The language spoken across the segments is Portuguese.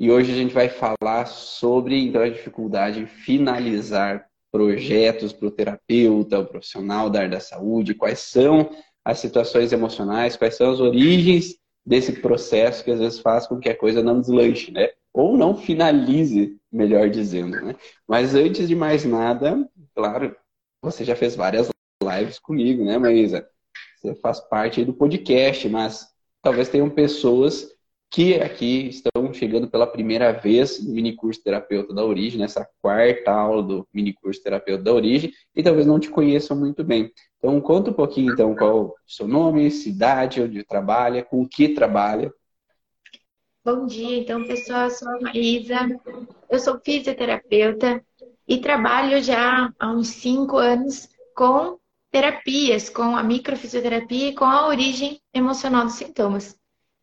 E hoje a gente vai falar sobre então, a dificuldade em finalizar projetos para o terapeuta, o profissional da área da saúde, quais são as situações emocionais, quais são as origens desse processo que às vezes faz com que a coisa não deslanche, né? Ou não finalize, melhor dizendo, né? Mas antes de mais nada, claro, você já fez várias lives comigo, né, Maísa? Você faz parte do podcast, mas talvez tenham pessoas que aqui estão chegando pela primeira vez no mini curso terapeuta da origem, nessa quarta aula do mini curso terapeuta da origem, e talvez não te conheçam muito bem. Então, conta um pouquinho, então, qual o seu nome, cidade, onde trabalha, com o que trabalha. Bom dia, então, pessoal, eu sou a Maísa, eu sou fisioterapeuta e trabalho já há uns cinco anos com terapias, com a microfisioterapia e com a origem emocional dos sintomas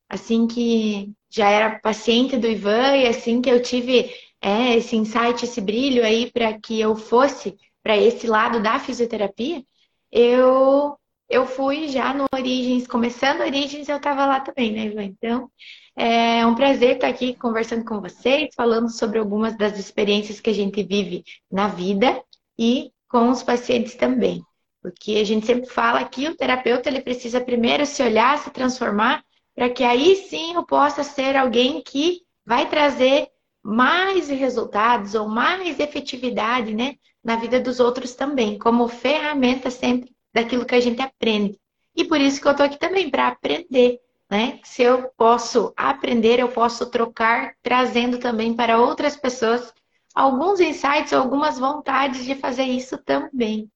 assim que já era paciente do Ivan e assim que eu tive é, esse insight, esse brilho aí para que eu fosse para esse lado da fisioterapia, eu eu fui já no Origens, começando Origens, eu estava lá também, né, Ivan? Então, é um prazer estar aqui conversando com vocês, falando sobre algumas das experiências que a gente vive na vida e com os pacientes também. Porque a gente sempre fala que o terapeuta ele precisa primeiro se olhar, se transformar para que aí sim eu possa ser alguém que vai trazer mais resultados ou mais efetividade né, na vida dos outros também, como ferramenta sempre daquilo que a gente aprende. E por isso que eu estou aqui também, para aprender. Né? Se eu posso aprender, eu posso trocar, trazendo também para outras pessoas alguns insights, algumas vontades de fazer isso também.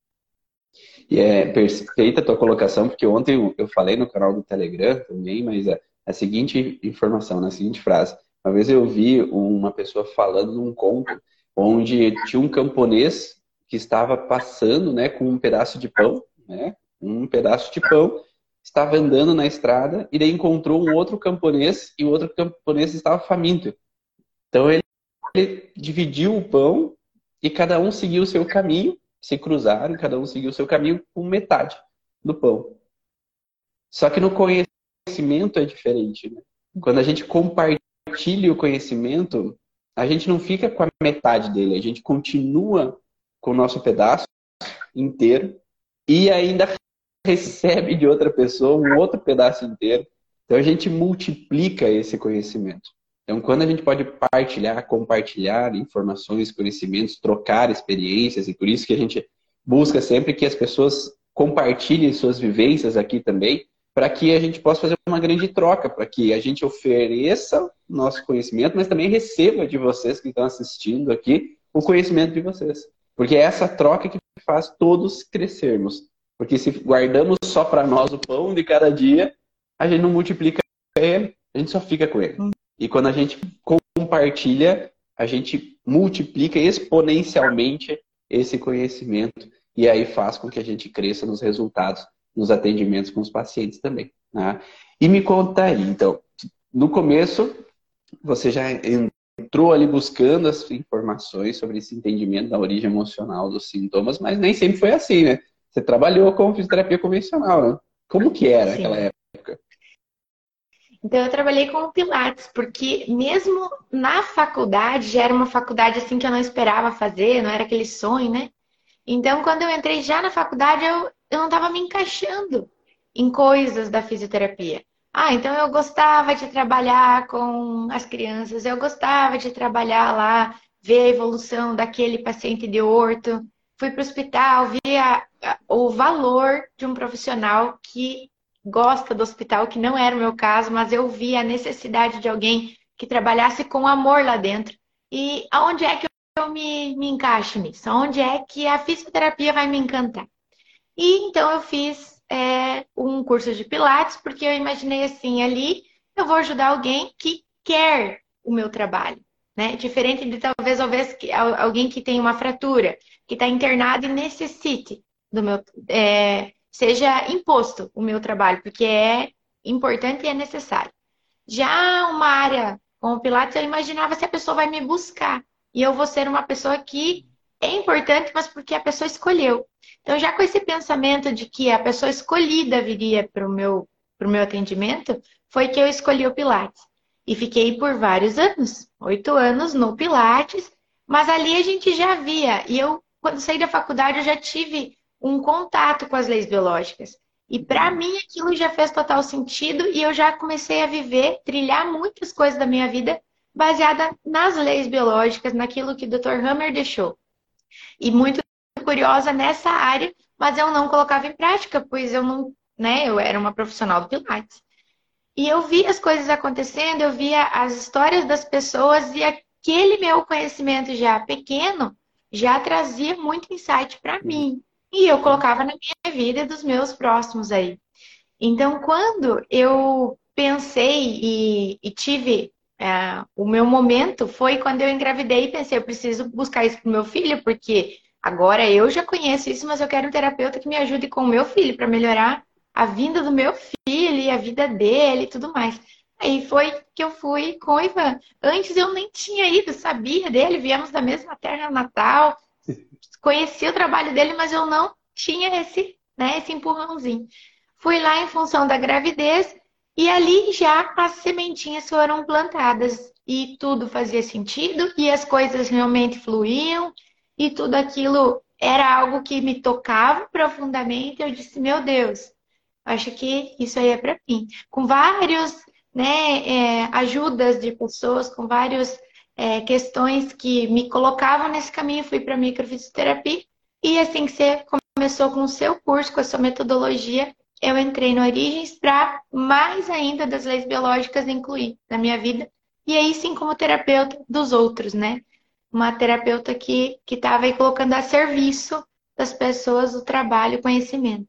E é perfeita a tua colocação, porque ontem eu falei no canal do Telegram também, mas a, a seguinte informação, na seguinte frase. Uma vez eu vi uma pessoa falando num conto onde tinha um camponês que estava passando né, com um pedaço de pão, né, um pedaço de pão, estava andando na estrada e daí encontrou um outro camponês e o outro camponês estava faminto. Então ele, ele dividiu o pão e cada um seguiu o seu caminho se cruzaram, cada um seguiu o seu caminho com metade do pão. Só que no conhecimento é diferente. Né? Quando a gente compartilha o conhecimento, a gente não fica com a metade dele, a gente continua com o nosso pedaço inteiro e ainda recebe de outra pessoa um outro pedaço inteiro. Então a gente multiplica esse conhecimento. Então, quando a gente pode partilhar, compartilhar informações, conhecimentos, trocar experiências, e por isso que a gente busca sempre que as pessoas compartilhem suas vivências aqui também, para que a gente possa fazer uma grande troca, para que a gente ofereça nosso conhecimento, mas também receba de vocês que estão assistindo aqui o conhecimento de vocês. Porque é essa troca que faz todos crescermos. Porque se guardamos só para nós o pão de cada dia, a gente não multiplica ele, a gente só fica com ele. E quando a gente compartilha, a gente multiplica exponencialmente esse conhecimento e aí faz com que a gente cresça nos resultados, nos atendimentos com os pacientes também. Né? E me conta aí, então, no começo você já entrou ali buscando as informações sobre esse entendimento da origem emocional dos sintomas, mas nem sempre foi assim, né? Você trabalhou com fisioterapia convencional, né? Como que era Sim. aquela época? Então eu trabalhei com Pilates, porque mesmo na faculdade, já era uma faculdade assim que eu não esperava fazer, não era aquele sonho, né? Então quando eu entrei já na faculdade, eu, eu não estava me encaixando em coisas da fisioterapia. Ah, então eu gostava de trabalhar com as crianças, eu gostava de trabalhar lá, ver a evolução daquele paciente de orto. Fui para o hospital, vi a, a, o valor de um profissional que gosta do hospital, que não era o meu caso, mas eu vi a necessidade de alguém que trabalhasse com amor lá dentro. E aonde é que eu me, me encaixo nisso? Aonde é que a fisioterapia vai me encantar? E então eu fiz é, um curso de Pilates, porque eu imaginei assim, ali eu vou ajudar alguém que quer o meu trabalho. Né? Diferente de talvez, talvez alguém que tem uma fratura, que está internado e necessite do meu. É, seja imposto o meu trabalho, porque é importante e é necessário. Já uma área como Pilates, eu imaginava se a pessoa vai me buscar. E eu vou ser uma pessoa que é importante, mas porque a pessoa escolheu. Então, já com esse pensamento de que a pessoa escolhida viria para o meu, meu atendimento, foi que eu escolhi o Pilates. E fiquei por vários anos oito anos no Pilates, mas ali a gente já via. E eu, quando saí da faculdade, eu já tive um contato com as leis biológicas. E para mim aquilo já fez total sentido e eu já comecei a viver, trilhar muitas coisas da minha vida baseada nas leis biológicas, naquilo que o Dr. Hammer deixou. E muito curiosa nessa área, mas eu não colocava em prática, pois eu não, né, eu era uma profissional do Pilates. E eu via as coisas acontecendo, eu via as histórias das pessoas e aquele meu conhecimento já pequeno já trazia muito insight para mim. E eu colocava na minha vida e dos meus próximos aí. Então, quando eu pensei e, e tive é, o meu momento, foi quando eu engravidei e pensei, eu preciso buscar isso para meu filho, porque agora eu já conheço isso, mas eu quero um terapeuta que me ajude com o meu filho para melhorar a vinda do meu filho e a vida dele e tudo mais. Aí foi que eu fui com o Ivan. Antes eu nem tinha ido, sabia dele, viemos da mesma terra natal, conhecia o trabalho dele, mas eu não tinha esse, né, esse empurrãozinho. Fui lá em função da gravidez e ali já as sementinhas foram plantadas e tudo fazia sentido e as coisas realmente fluíam e tudo aquilo era algo que me tocava profundamente. Eu disse, meu Deus, acho que isso aí é para mim. Com vários, né, é, ajudas de pessoas, com várias é, questões que me colocavam nesse caminho, fui para microfisioterapia e assim que você começou com o seu curso, com a sua metodologia, eu entrei no Origens para mais ainda das leis biológicas incluir na minha vida. E aí sim como terapeuta dos outros, né? Uma terapeuta que estava aí colocando a serviço das pessoas o trabalho, o conhecimento.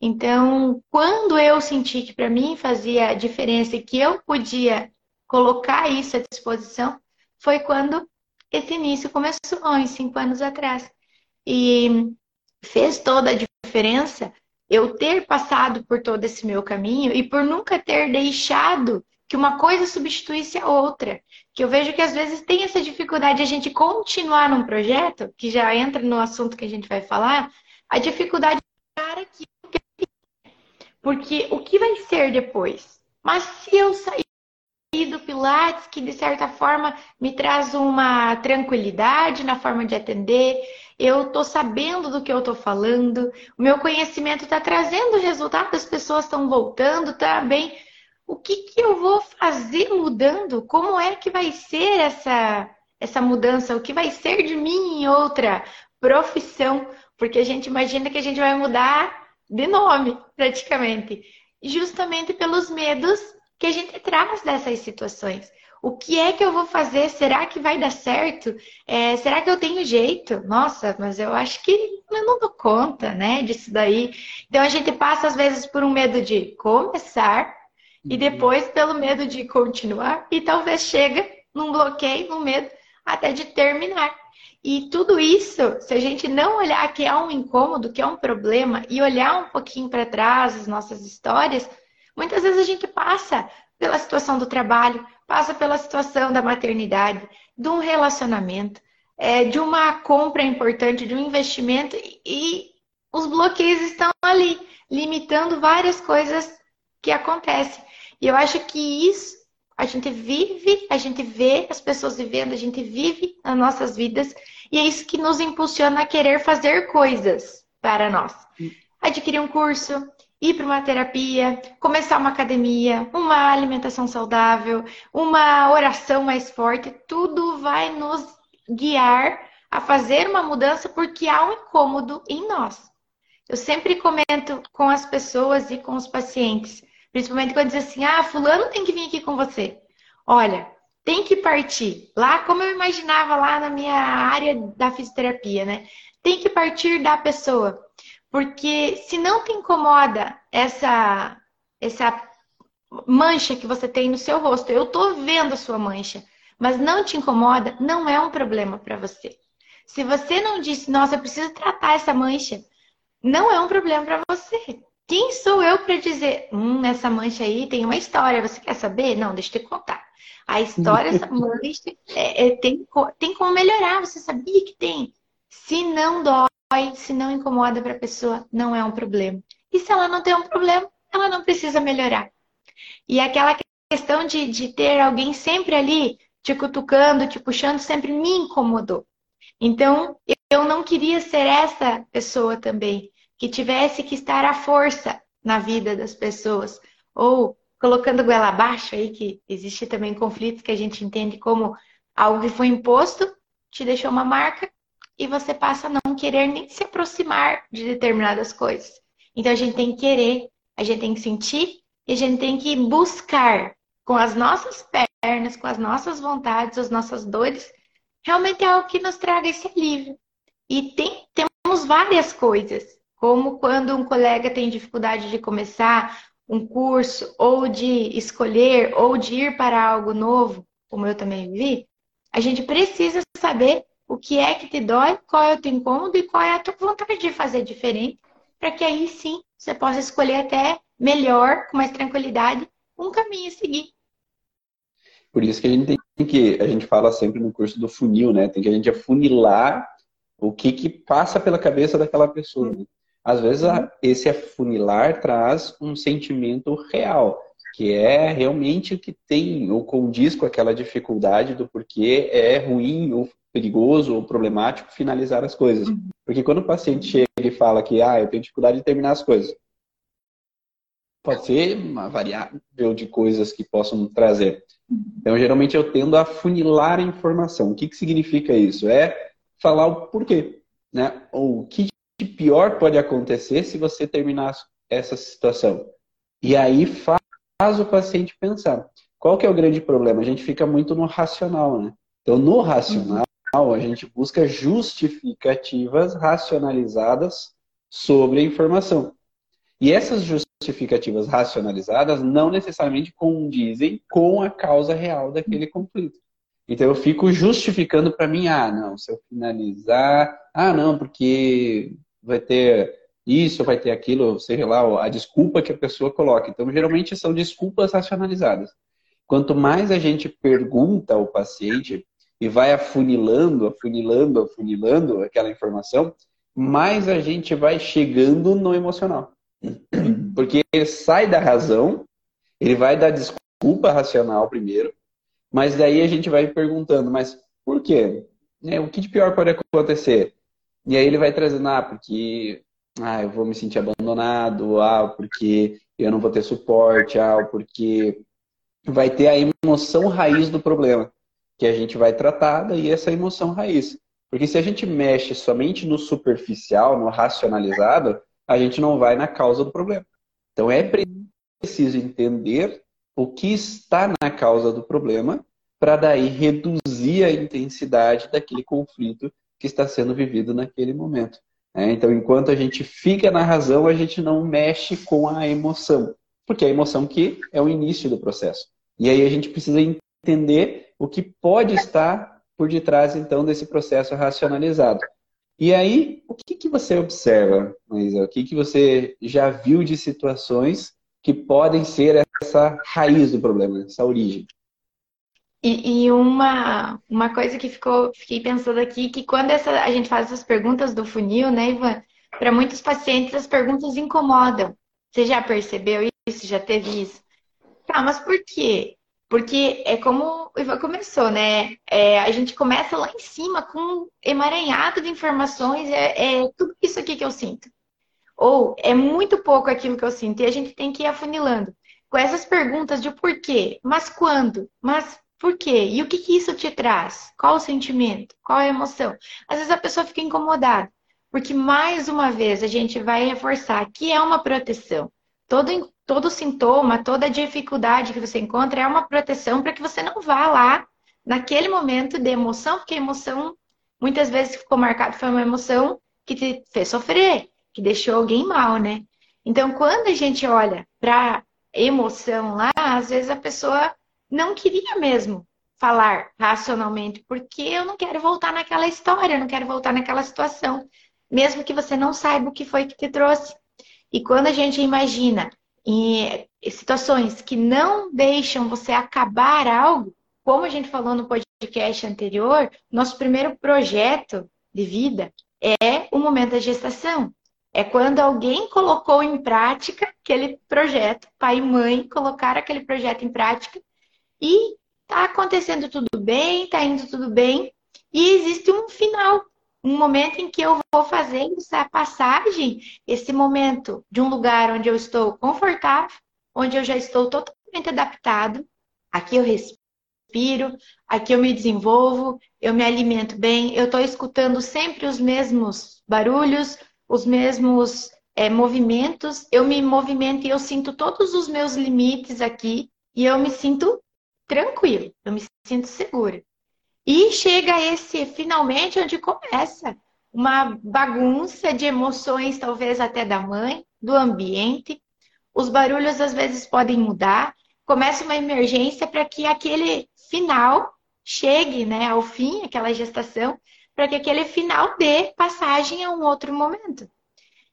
Então, quando eu senti que para mim fazia diferença e que eu podia colocar isso à disposição, foi quando esse início começou, há uns cinco anos atrás. E fez toda a diferença eu ter passado por todo esse meu caminho e por nunca ter deixado que uma coisa substituísse a outra. Que eu vejo que às vezes tem essa dificuldade de a gente continuar num projeto, que já entra no assunto que a gente vai falar, a dificuldade para aquilo porque o que vai ser depois? Mas se eu sair Pilates, que de certa forma me traz uma tranquilidade na forma de atender, eu estou sabendo do que eu estou falando, o meu conhecimento está trazendo resultado, as pessoas estão voltando, bem. O que, que eu vou fazer mudando? Como é que vai ser essa, essa mudança? O que vai ser de mim em outra profissão? Porque a gente imagina que a gente vai mudar de nome, praticamente. Justamente pelos medos que a gente traz dessas situações. O que é que eu vou fazer? Será que vai dar certo? É, será que eu tenho jeito? Nossa, mas eu acho que eu não dou conta, né, disso daí. Então a gente passa às vezes por um medo de começar e uhum. depois pelo medo de continuar e talvez chega num bloqueio, num medo até de terminar. E tudo isso, se a gente não olhar que é um incômodo, que é um problema, e olhar um pouquinho para trás as nossas histórias, muitas vezes a gente passa pela situação do trabalho, passa pela situação da maternidade, de um relacionamento, é, de uma compra importante, de um investimento, e os bloqueios estão ali, limitando várias coisas que acontecem. E eu acho que isso a gente vive, a gente vê as pessoas vivendo, a gente vive as nossas vidas e é isso que nos impulsiona a querer fazer coisas para nós. Adquirir um curso, ir para uma terapia, começar uma academia, uma alimentação saudável, uma oração mais forte, tudo vai nos guiar a fazer uma mudança porque há um incômodo em nós. Eu sempre comento com as pessoas e com os pacientes Principalmente quando diz assim, ah, fulano tem que vir aqui com você. Olha, tem que partir. Lá, como eu imaginava lá na minha área da fisioterapia, né? Tem que partir da pessoa. Porque se não te incomoda essa, essa mancha que você tem no seu rosto, eu tô vendo a sua mancha, mas não te incomoda, não é um problema para você. Se você não disse, nossa, eu preciso tratar essa mancha, não é um problema para você. Quem sou eu para dizer, hum, essa mancha aí tem uma história, você quer saber? Não, deixa eu te contar. A história dessa mancha é, é, tem, tem como melhorar, você sabia que tem. Se não dói, se não incomoda para a pessoa, não é um problema. E se ela não tem um problema, ela não precisa melhorar. E aquela questão de, de ter alguém sempre ali te cutucando, te puxando, sempre me incomodou. Então, eu não queria ser essa pessoa também, que tivesse que estar à força na vida das pessoas, ou colocando goela abaixo aí, que existe também conflitos que a gente entende como algo que foi imposto, te deixou uma marca, e você passa a não querer nem se aproximar de determinadas coisas. Então a gente tem que querer, a gente tem que sentir e a gente tem que buscar com as nossas pernas, com as nossas vontades, as nossas dores, realmente é algo que nos traga esse alívio. E tem, temos várias coisas, como quando um colega tem dificuldade de começar um curso, ou de escolher, ou de ir para algo novo, como eu também vi, a gente precisa saber o que é que te dói, qual é o teu incômodo e qual é a tua vontade de fazer diferente, para que aí sim você possa escolher até melhor, com mais tranquilidade, um caminho a seguir. Por isso que a gente tem que, a gente fala sempre no curso do funil, né? Tem que a gente afunilar o que que passa pela cabeça daquela pessoa. Né? Às vezes esse afunilar traz um sentimento real, que é realmente o que tem ou condiz com aquela dificuldade do porquê é ruim ou perigoso ou problemático finalizar as coisas. Uhum. Porque quando o paciente chega e fala que ah, eu tenho dificuldade de terminar as coisas, pode ser uma variável de coisas que possam trazer. Uhum. Então, geralmente eu tendo a funilar a informação. O que, que significa isso? É falar o porquê, né? Ou o que de pior pode acontecer se você terminar essa situação. E aí faz o paciente pensar. Qual que é o grande problema? A gente fica muito no racional, né? Então, no racional, a gente busca justificativas racionalizadas sobre a informação. E essas justificativas racionalizadas não necessariamente condizem com a causa real daquele conflito. Então eu fico justificando para mim, ah, não, se eu finalizar, ah, não, porque vai ter isso, vai ter aquilo, sei lá, a desculpa que a pessoa coloca. Então geralmente são desculpas racionalizadas. Quanto mais a gente pergunta ao paciente, e vai afunilando, afunilando, afunilando aquela informação, mais a gente vai chegando no emocional. Porque ele sai da razão, ele vai dar desculpa racional primeiro, mas daí a gente vai perguntando, mas por quê? É, o que de pior pode acontecer? E aí ele vai trazendo, ah, porque ah, eu vou me sentir abandonado, ah, porque eu não vou ter suporte, ah, porque vai ter a emoção raiz do problema que a gente vai tratar daí essa emoção raiz. Porque se a gente mexe somente no superficial, no racionalizado, a gente não vai na causa do problema. Então é preciso entender o que está na causa do problema para daí reduzir a intensidade daquele conflito que está sendo vivido naquele momento. É, então, enquanto a gente fica na razão, a gente não mexe com a emoção, porque é a emoção que é o início do processo. E aí a gente precisa entender o que pode estar por detrás, então, desse processo racionalizado. E aí, o que, que você observa, Maísa? O que, que você já viu de situações que podem ser essa raiz do problema, essa origem? E, e, uma, uma coisa que ficou, fiquei pensando aqui, que quando essa, a gente faz essas perguntas do funil, né, Ivan? Para muitos pacientes, as perguntas incomodam. Você já percebeu isso? Já teve isso? Tá, mas por quê? Porque é como o Ivan começou, né? É, a gente começa lá em cima com um emaranhado de informações, é, é, tudo isso aqui que eu sinto. Ou é muito pouco aquilo que eu sinto, e a gente tem que ir afunilando. Com essas perguntas de porquê, mas quando, mas por quê? E o que, que isso te traz? Qual o sentimento? Qual a emoção? Às vezes a pessoa fica incomodada, porque mais uma vez a gente vai reforçar que é uma proteção. Todo, todo sintoma, toda dificuldade que você encontra é uma proteção para que você não vá lá naquele momento de emoção, porque a emoção muitas vezes ficou marcado foi uma emoção que te fez sofrer, que deixou alguém mal, né? Então, quando a gente olha para emoção lá, às vezes a pessoa não queria mesmo falar racionalmente, porque eu não quero voltar naquela história, eu não quero voltar naquela situação, mesmo que você não saiba o que foi que te trouxe. E quando a gente imagina em situações que não deixam você acabar algo, como a gente falou no podcast anterior, nosso primeiro projeto de vida é o momento da gestação. É quando alguém colocou em prática aquele projeto, pai e mãe colocaram aquele projeto em prática e tá acontecendo tudo bem, tá indo tudo bem, e existe um final, um momento em que eu vou fazer essa passagem, esse momento de um lugar onde eu estou confortável, onde eu já estou totalmente adaptado, aqui eu respiro, aqui eu me desenvolvo, eu me alimento bem, eu estou escutando sempre os mesmos barulhos, os mesmos é, movimentos, eu me movimento e eu sinto todos os meus limites aqui e eu me sinto tranquilo, eu me sinto segura. E chega esse finalmente onde começa uma bagunça de emoções, talvez até da mãe, do ambiente. Os barulhos às vezes podem mudar. Começa uma emergência para que aquele final chegue né, ao fim, aquela gestação, para que aquele final dê passagem a um outro momento.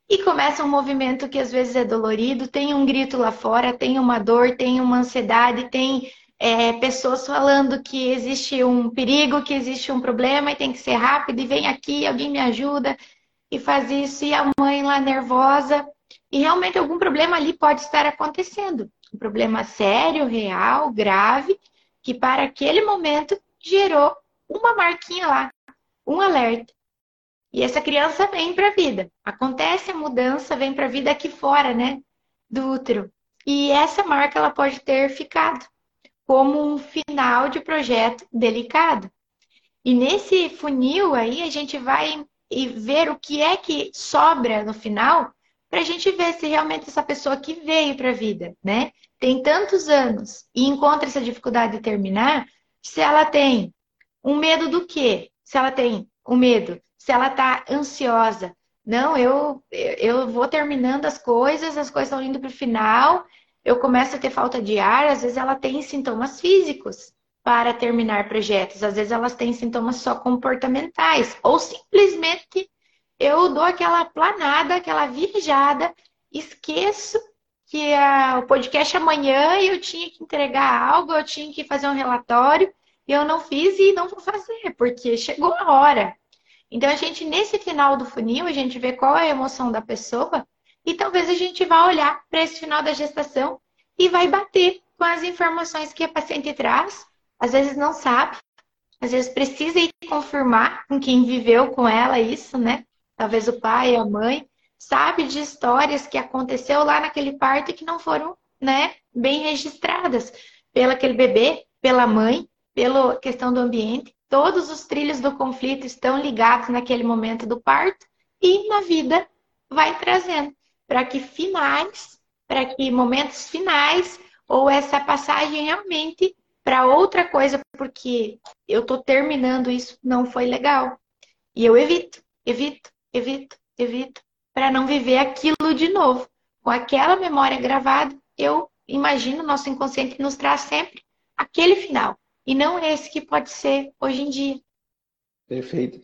E começa um movimento que às vezes é dolorido, tem um grito lá fora, tem uma dor, tem uma ansiedade, tem é, pessoas falando que existe um perigo, que existe um problema e tem que ser rápido, e vem aqui, alguém me ajuda, e faz isso, e a mãe lá nervosa. E realmente algum problema ali pode estar acontecendo. Um problema sério, real, grave, que para aquele momento gerou uma marquinha lá, um alerta. E essa criança vem para a vida. Acontece a mudança, vem para a vida aqui fora, né? Do útero. E essa marca ela pode ter ficado como um final de projeto delicado. E nesse funil aí a gente vai ver o que é que sobra no final para a gente ver se realmente essa pessoa que veio para a vida, né? Tem tantos anos e encontra essa dificuldade de terminar, se ela tem um medo do quê? Se ela tem um medo se ela está ansiosa. Não, eu, eu vou terminando as coisas, as coisas estão indo para o final, eu começo a ter falta de ar, às vezes ela tem sintomas físicos para terminar projetos, às vezes elas têm sintomas só comportamentais, ou simplesmente eu dou aquela planada, aquela viajada, esqueço que a, o podcast amanhã eu tinha que entregar algo, eu tinha que fazer um relatório, e eu não fiz e não vou fazer, porque chegou a hora. Então, a gente, nesse final do funil, a gente vê qual é a emoção da pessoa e talvez a gente vá olhar para esse final da gestação e vai bater com as informações que a paciente traz. Às vezes não sabe, às vezes precisa ir confirmar com quem viveu com ela isso, né? Talvez o pai, a mãe, sabe de histórias que aconteceu lá naquele parto e que não foram, né, bem registradas pelo aquele bebê, pela mãe, pela questão do ambiente todos os trilhos do conflito estão ligados naquele momento do parto e na vida vai trazendo para que finais, para que momentos finais ou essa passagem realmente para outra coisa, porque eu estou terminando isso, não foi legal. E eu evito, evito, evito, evito, para não viver aquilo de novo. Com aquela memória gravada, eu imagino, nosso inconsciente nos traz sempre aquele final e não esse que pode ser hoje em dia. Perfeito.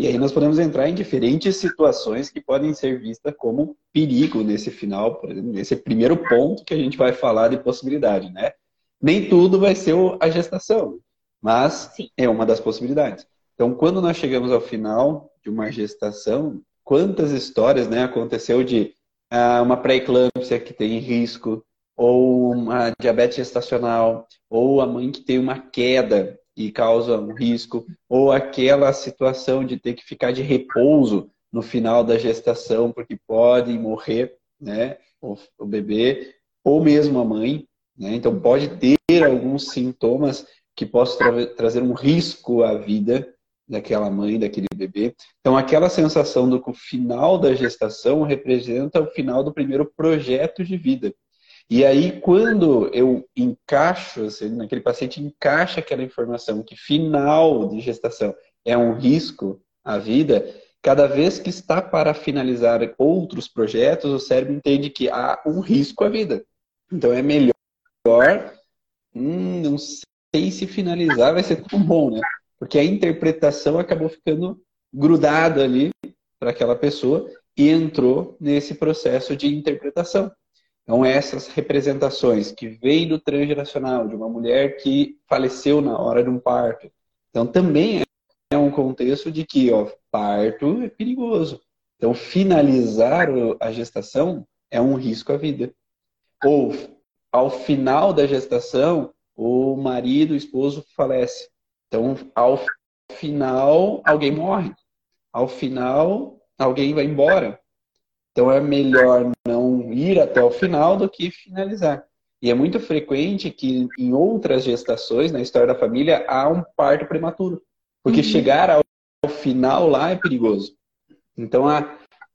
E aí nós podemos entrar em diferentes situações que podem ser vistas como perigo nesse final, por exemplo, nesse primeiro ponto que a gente vai falar de possibilidade, né? Nem tudo vai ser a gestação, mas Sim. é uma das possibilidades. Então, quando nós chegamos ao final de uma gestação, quantas histórias né, aconteceu de ah, uma pré-eclâmpsia que tem risco, ou uma diabetes gestacional, ou a mãe que tem uma queda e causa um risco, ou aquela situação de ter que ficar de repouso no final da gestação porque pode morrer, né, o, o bebê, ou mesmo a mãe, né? Então pode ter alguns sintomas que possam tra trazer um risco à vida daquela mãe, daquele bebê. Então aquela sensação do que o final da gestação representa o final do primeiro projeto de vida. E aí, quando eu encaixo, assim, naquele paciente encaixa aquela informação que final de gestação é um risco à vida, cada vez que está para finalizar outros projetos, o cérebro entende que há um risco à vida. Então é melhor, hum, não sei se finalizar vai ser tão bom, né? Porque a interpretação acabou ficando grudada ali para aquela pessoa e entrou nesse processo de interpretação. Então, essas representações que vêm do transgeracional, de uma mulher que faleceu na hora de um parto, então também é um contexto de que ó, parto é perigoso. Então, finalizar a gestação é um risco à vida. Ou, ao final da gestação, o marido, o esposo falece. Então, ao final, alguém morre. Ao final, alguém vai embora. Então, é melhor ir até o final do que finalizar. E é muito frequente que em outras gestações, na história da família, há um parto prematuro. Porque uhum. chegar ao final lá é perigoso. Então,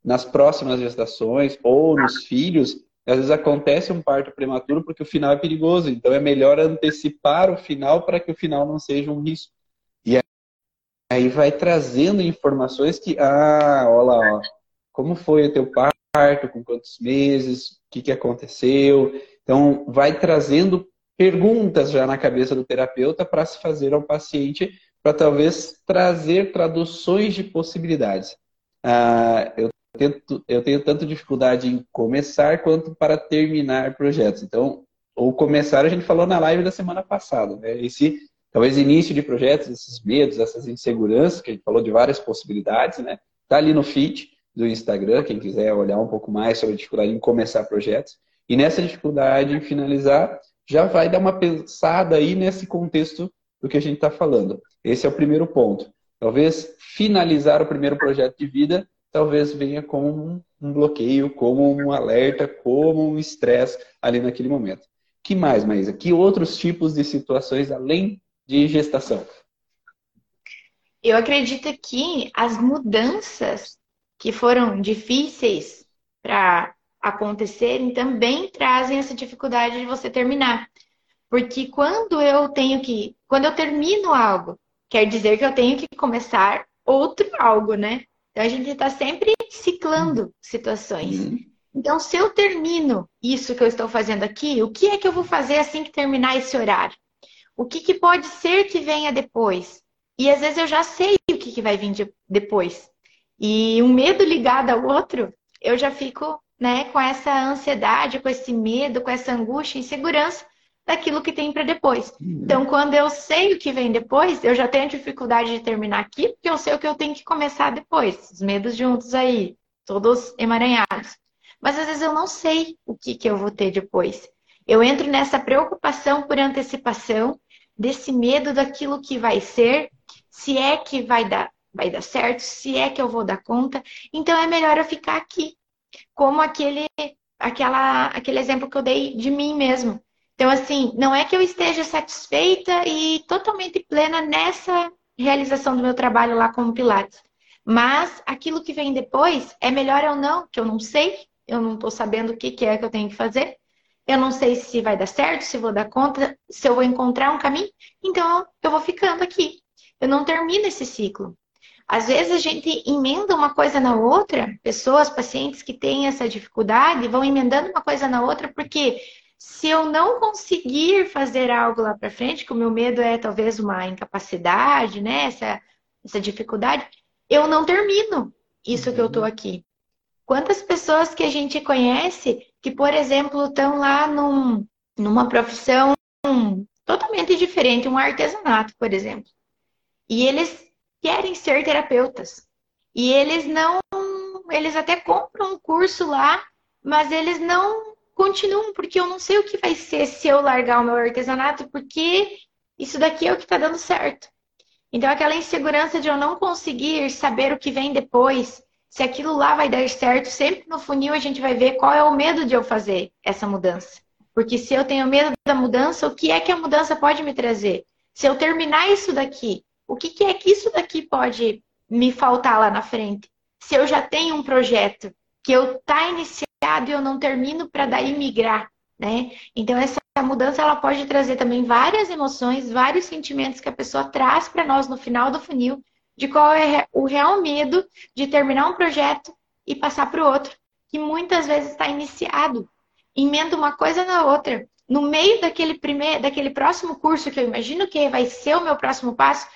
nas próximas gestações ou nos filhos, às vezes acontece um parto prematuro porque o final é perigoso. Então, é melhor antecipar o final para que o final não seja um risco. E aí vai trazendo informações que, ah, olha lá, ó, como foi o teu parto, com quantos meses, o que, que aconteceu. Então, vai trazendo perguntas já na cabeça do terapeuta para se fazer ao paciente para talvez trazer traduções de possibilidades. Ah, eu, tento, eu tenho tanto dificuldade em começar quanto para terminar projetos. Então, ou começar, a gente falou na live da semana passada, né? Esse, talvez, início de projetos, esses medos, essas inseguranças, que a gente falou de várias possibilidades, né? Tá ali no feed do Instagram, quem quiser olhar um pouco mais sobre a dificuldade em começar projetos. E nessa dificuldade em finalizar, já vai dar uma pensada aí nesse contexto do que a gente está falando. Esse é o primeiro ponto. Talvez finalizar o primeiro projeto de vida, talvez venha como um bloqueio, como um alerta, como um estresse ali naquele momento. Que mais, Maísa? Que outros tipos de situações além de gestação? Eu acredito que as mudanças que foram difíceis para acontecerem também trazem essa dificuldade de você terminar. Porque quando eu tenho que, quando eu termino algo quer dizer que eu tenho que começar outro algo, né? Então a gente está sempre ciclando situações. Uhum. Então, se eu termino isso que eu estou fazendo aqui, o que é que eu vou fazer assim que terminar esse horário? O que, que pode ser que venha depois? E às vezes eu já sei o que, que vai vir de, depois. E um medo ligado ao outro, eu já fico né, com essa ansiedade, com esse medo, com essa angústia, insegurança daquilo que tem para depois. Uhum. Então, quando eu sei o que vem depois, eu já tenho dificuldade de terminar aqui, porque eu sei o que eu tenho que começar depois. Os medos juntos aí, todos emaranhados. Mas às vezes eu não sei o que, que eu vou ter depois. Eu entro nessa preocupação por antecipação, desse medo daquilo que vai ser, se é que vai dar, vai dar certo, se é que eu vou dar conta. Então é melhor eu ficar aqui, como aquele, aquela, aquele exemplo que eu dei de mim mesmo. Então, assim, não é que eu esteja satisfeita e totalmente plena nessa realização do meu trabalho lá como Pilates. Mas aquilo que vem depois é melhor ou não, que eu não sei, eu não estou sabendo o que, que é que eu tenho que fazer. Eu não sei se vai dar certo, se vou dar conta, se eu vou encontrar um caminho. Então, eu vou ficando aqui. Eu não termino esse ciclo. Às vezes a gente emenda uma coisa na outra, pessoas, pacientes que têm essa dificuldade vão emendando uma coisa na outra porque se eu não conseguir fazer algo lá para frente, que o meu medo é talvez uma incapacidade, né? Essa, essa dificuldade, eu não termino isso uhum. que eu estou uhum. aqui. Quantas pessoas que a gente conhece que, por exemplo, estão lá num, numa profissão totalmente diferente, um artesanato, por exemplo, e eles querem ser terapeutas. E eles não, eles até compram um curso lá, mas eles não continuam, porque eu não sei o que vai ser se eu largar o meu artesanato, porque isso daqui é o que está dando certo. Então, aquela insegurança de eu não conseguir saber o que vem depois, se aquilo lá vai dar certo, sempre no funil a gente vai ver qual é o medo de eu fazer essa mudança. Porque se eu tenho medo da mudança, o que é que a mudança pode me trazer? Se eu terminar isso daqui, o que, é que isso daqui pode me faltar lá na frente? Se eu já tenho um projeto que eu tá iniciando e eu não termino para daí migrar, né? Então essa mudança ela pode trazer também várias emoções, vários sentimentos que a pessoa traz para nós no final do funil, de qual é o real medo de terminar um projeto e passar para o outro, que muitas vezes está iniciado, emenda uma coisa na outra. No meio daquele primeiro, daquele próximo curso que eu imagino que vai ser o meu próximo passo,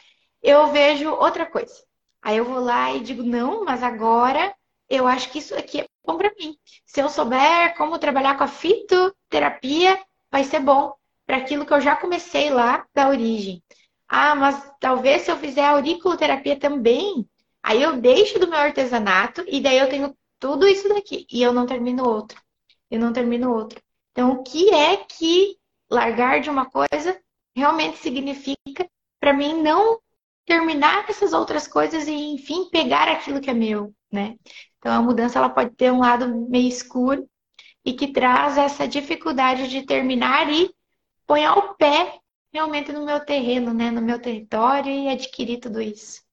eu vejo outra coisa. Aí eu vou lá e digo, não, mas agora eu acho que isso aqui é bom para mim. Se eu souber como trabalhar com a fitoterapia, vai ser bom para aquilo que eu já comecei lá da origem. Ah, mas talvez se eu fizer auriculoterapia também, aí eu deixo do meu artesanato e daí eu tenho tudo isso daqui e eu não termino outro. Eu não termino outro. Então, o que é que largar de uma coisa realmente significa para mim não terminar essas outras coisas e, enfim, pegar aquilo que é meu, né? Então, a mudança ela pode ter um lado meio escuro e que traz essa dificuldade de terminar e põe o pé realmente no meu terreno, né? No meu território e adquirir tudo isso.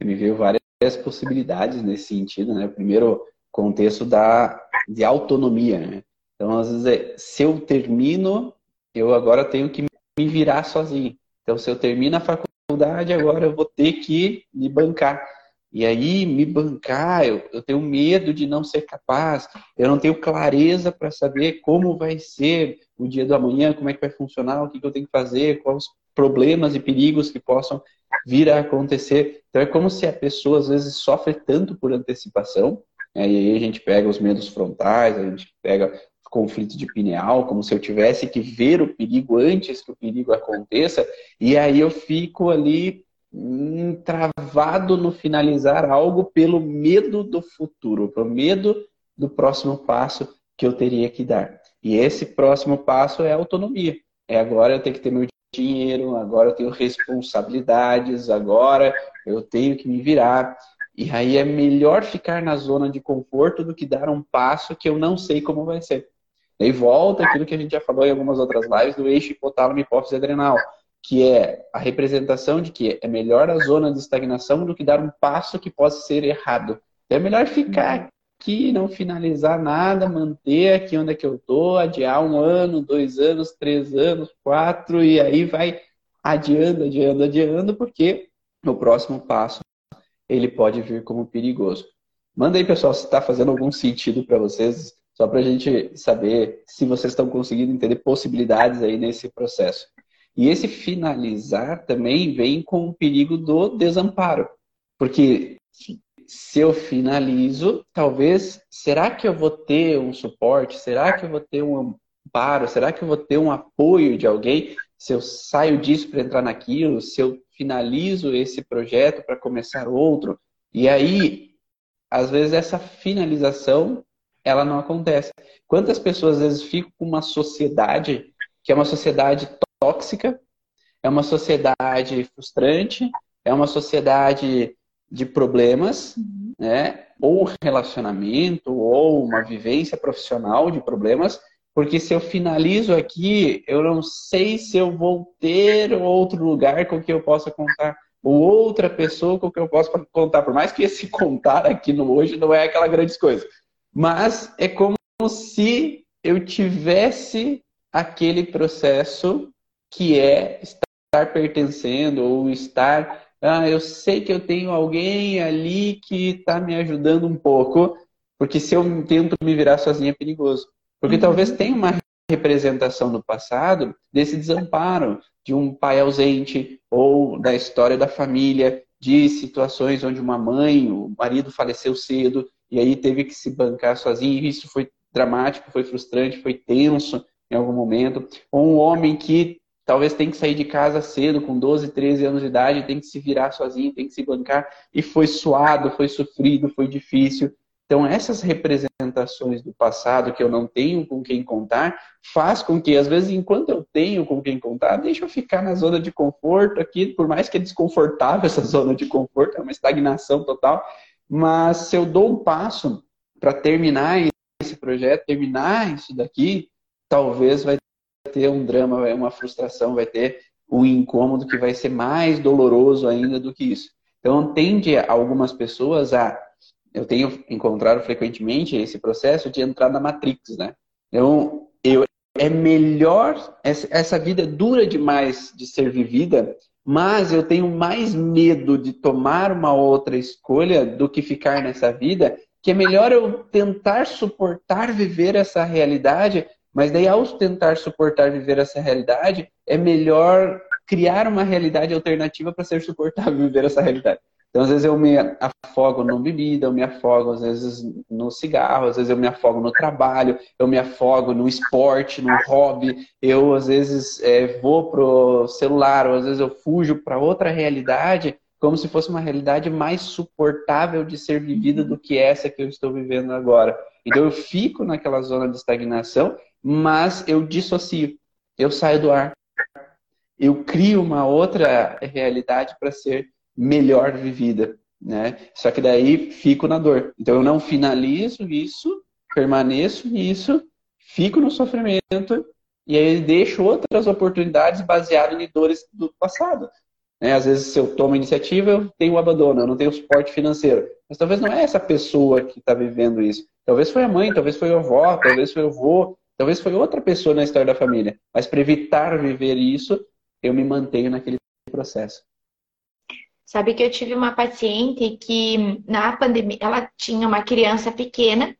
Me veio várias possibilidades nesse sentido, né? Primeiro, contexto da, de autonomia, né? Então, às vezes, é, se eu termino, eu agora tenho que me virar sozinho. Então, se eu termino a faculdade, agora eu vou ter que me bancar. E aí, me bancar, eu, eu tenho medo de não ser capaz, eu não tenho clareza para saber como vai ser o dia do amanhã, como é que vai funcionar, o que, que eu tenho que fazer, quais problemas e perigos que possam vir a acontecer. Então, é como se a pessoa, às vezes, sofre tanto por antecipação, né? e aí a gente pega os medos frontais, a gente pega conflito de pineal, como se eu tivesse que ver o perigo antes que o perigo aconteça, e aí eu fico ali travado no finalizar algo pelo medo do futuro, pelo medo do próximo passo que eu teria que dar. E esse próximo passo é autonomia. É agora eu tenho que ter meu dinheiro, agora eu tenho responsabilidades, agora eu tenho que me virar. E aí é melhor ficar na zona de conforto do que dar um passo que eu não sei como vai ser. E volta aquilo que a gente já falou em algumas outras lives do eixo hipotálamo hipófise adrenal, que é a representação de que é melhor a zona de estagnação do que dar um passo que possa ser errado. É melhor ficar aqui, não finalizar nada, manter aqui onde é que eu tô, adiar um ano, dois anos, três anos, quatro, e aí vai adiando, adiando, adiando, porque o próximo passo ele pode vir como perigoso. Manda aí, pessoal, se está fazendo algum sentido para vocês só para a gente saber se vocês estão conseguindo entender possibilidades aí nesse processo. E esse finalizar também vem com o perigo do desamparo. Porque se eu finalizo, talvez, será que eu vou ter um suporte? Será que eu vou ter um amparo? Será que eu vou ter um apoio de alguém? Se eu saio disso para entrar naquilo, se eu finalizo esse projeto para começar outro. E aí, às vezes, essa finalização ela não acontece. Quantas pessoas às vezes ficam com uma sociedade que é uma sociedade tóxica, é uma sociedade frustrante, é uma sociedade de problemas, uhum. né? Ou relacionamento, ou uma vivência profissional de problemas, porque se eu finalizo aqui, eu não sei se eu vou ter outro lugar com que eu possa contar, ou outra pessoa com que eu possa contar, por mais que esse contar aqui no hoje não é aquela grande coisa. Mas é como se eu tivesse aquele processo que é estar pertencendo ou estar. Ah, eu sei que eu tenho alguém ali que está me ajudando um pouco, porque se eu tento me virar sozinho é perigoso. Porque uhum. talvez tenha uma representação no passado desse desamparo de um pai ausente ou da história da família, de situações onde uma mãe, o marido faleceu cedo e aí teve que se bancar sozinho. E isso foi dramático, foi frustrante, foi tenso em algum momento. Ou um homem que talvez tem que sair de casa cedo, com 12, 13 anos de idade, tem que se virar sozinho, tem que se bancar, e foi suado, foi sofrido, foi difícil. Então, essas representações do passado que eu não tenho com quem contar, faz com que, às vezes, enquanto eu tenho com quem contar, deixa eu ficar na zona de conforto aqui, por mais que é desconfortável essa zona de conforto, é uma estagnação total, mas se eu dou um passo para terminar esse projeto, terminar isso daqui, talvez vai ter um drama, vai uma frustração, vai ter um incômodo que vai ser mais doloroso ainda do que isso. Então, tende algumas pessoas a. Eu tenho encontrado frequentemente esse processo de entrar na Matrix, né? Então, eu, é melhor, essa vida dura demais de ser vivida mas eu tenho mais medo de tomar uma outra escolha do que ficar nessa vida, que é melhor eu tentar suportar viver essa realidade, mas daí ao tentar suportar viver essa realidade, é melhor criar uma realidade alternativa para ser suportável viver essa realidade. Então, às vezes eu me afogo no bebida, eu me afogo às vezes no cigarro, às vezes eu me afogo no trabalho, eu me afogo no esporte, no hobby, eu às vezes é, vou pro celular, ou às vezes eu fujo para outra realidade, como se fosse uma realidade mais suportável de ser vivida do que essa que eu estou vivendo agora. Então eu fico naquela zona de estagnação, mas eu dissocio, eu saio do ar, eu crio uma outra realidade para ser melhor vivida, né? Só que daí fico na dor. Então eu não finalizo isso, permaneço nisso, fico no sofrimento e aí deixo outras oportunidades baseadas em dores do passado. Né? Às vezes, se eu tomo iniciativa, eu tenho o abandono, eu não tenho suporte financeiro. Mas talvez não é essa pessoa que está vivendo isso. Talvez foi a mãe, talvez foi a avó, talvez foi o avô, talvez foi outra pessoa na história da família. Mas para evitar viver isso, eu me mantenho naquele processo. Sabe que eu tive uma paciente que na pandemia ela tinha uma criança pequena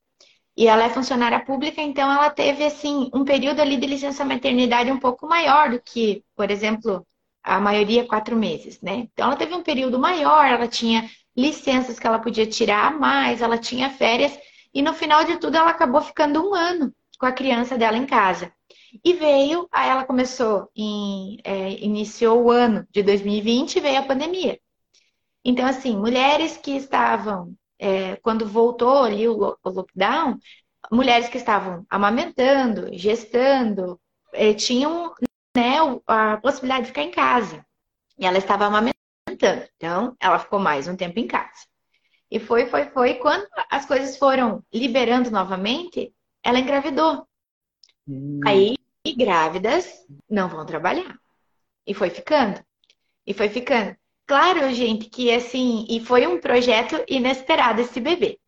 e ela é funcionária pública, então ela teve assim um período ali de licença maternidade um pouco maior do que, por exemplo, a maioria quatro meses, né? Então ela teve um período maior, ela tinha licenças que ela podia tirar a mais, ela tinha férias e no final de tudo ela acabou ficando um ano com a criança dela em casa. E veio, aí ela começou, em, é, iniciou o ano de 2020 e veio a pandemia. Então, assim, mulheres que estavam, é, quando voltou ali o, o, lockdown, mulheres que estavam amamentando, gestando, é, tinham né, a possibilidade de ficar em casa. E ela estava amamentando. Então, ela ficou mais um tempo em casa. E foi, foi, foi. Quando as coisas foram liberando novamente, ela engravidou. Hum. Aí, grávidas não vão trabalhar. E foi ficando. E foi ficando. Claro, gente, que assim, e foi um projeto inesperado esse bebê.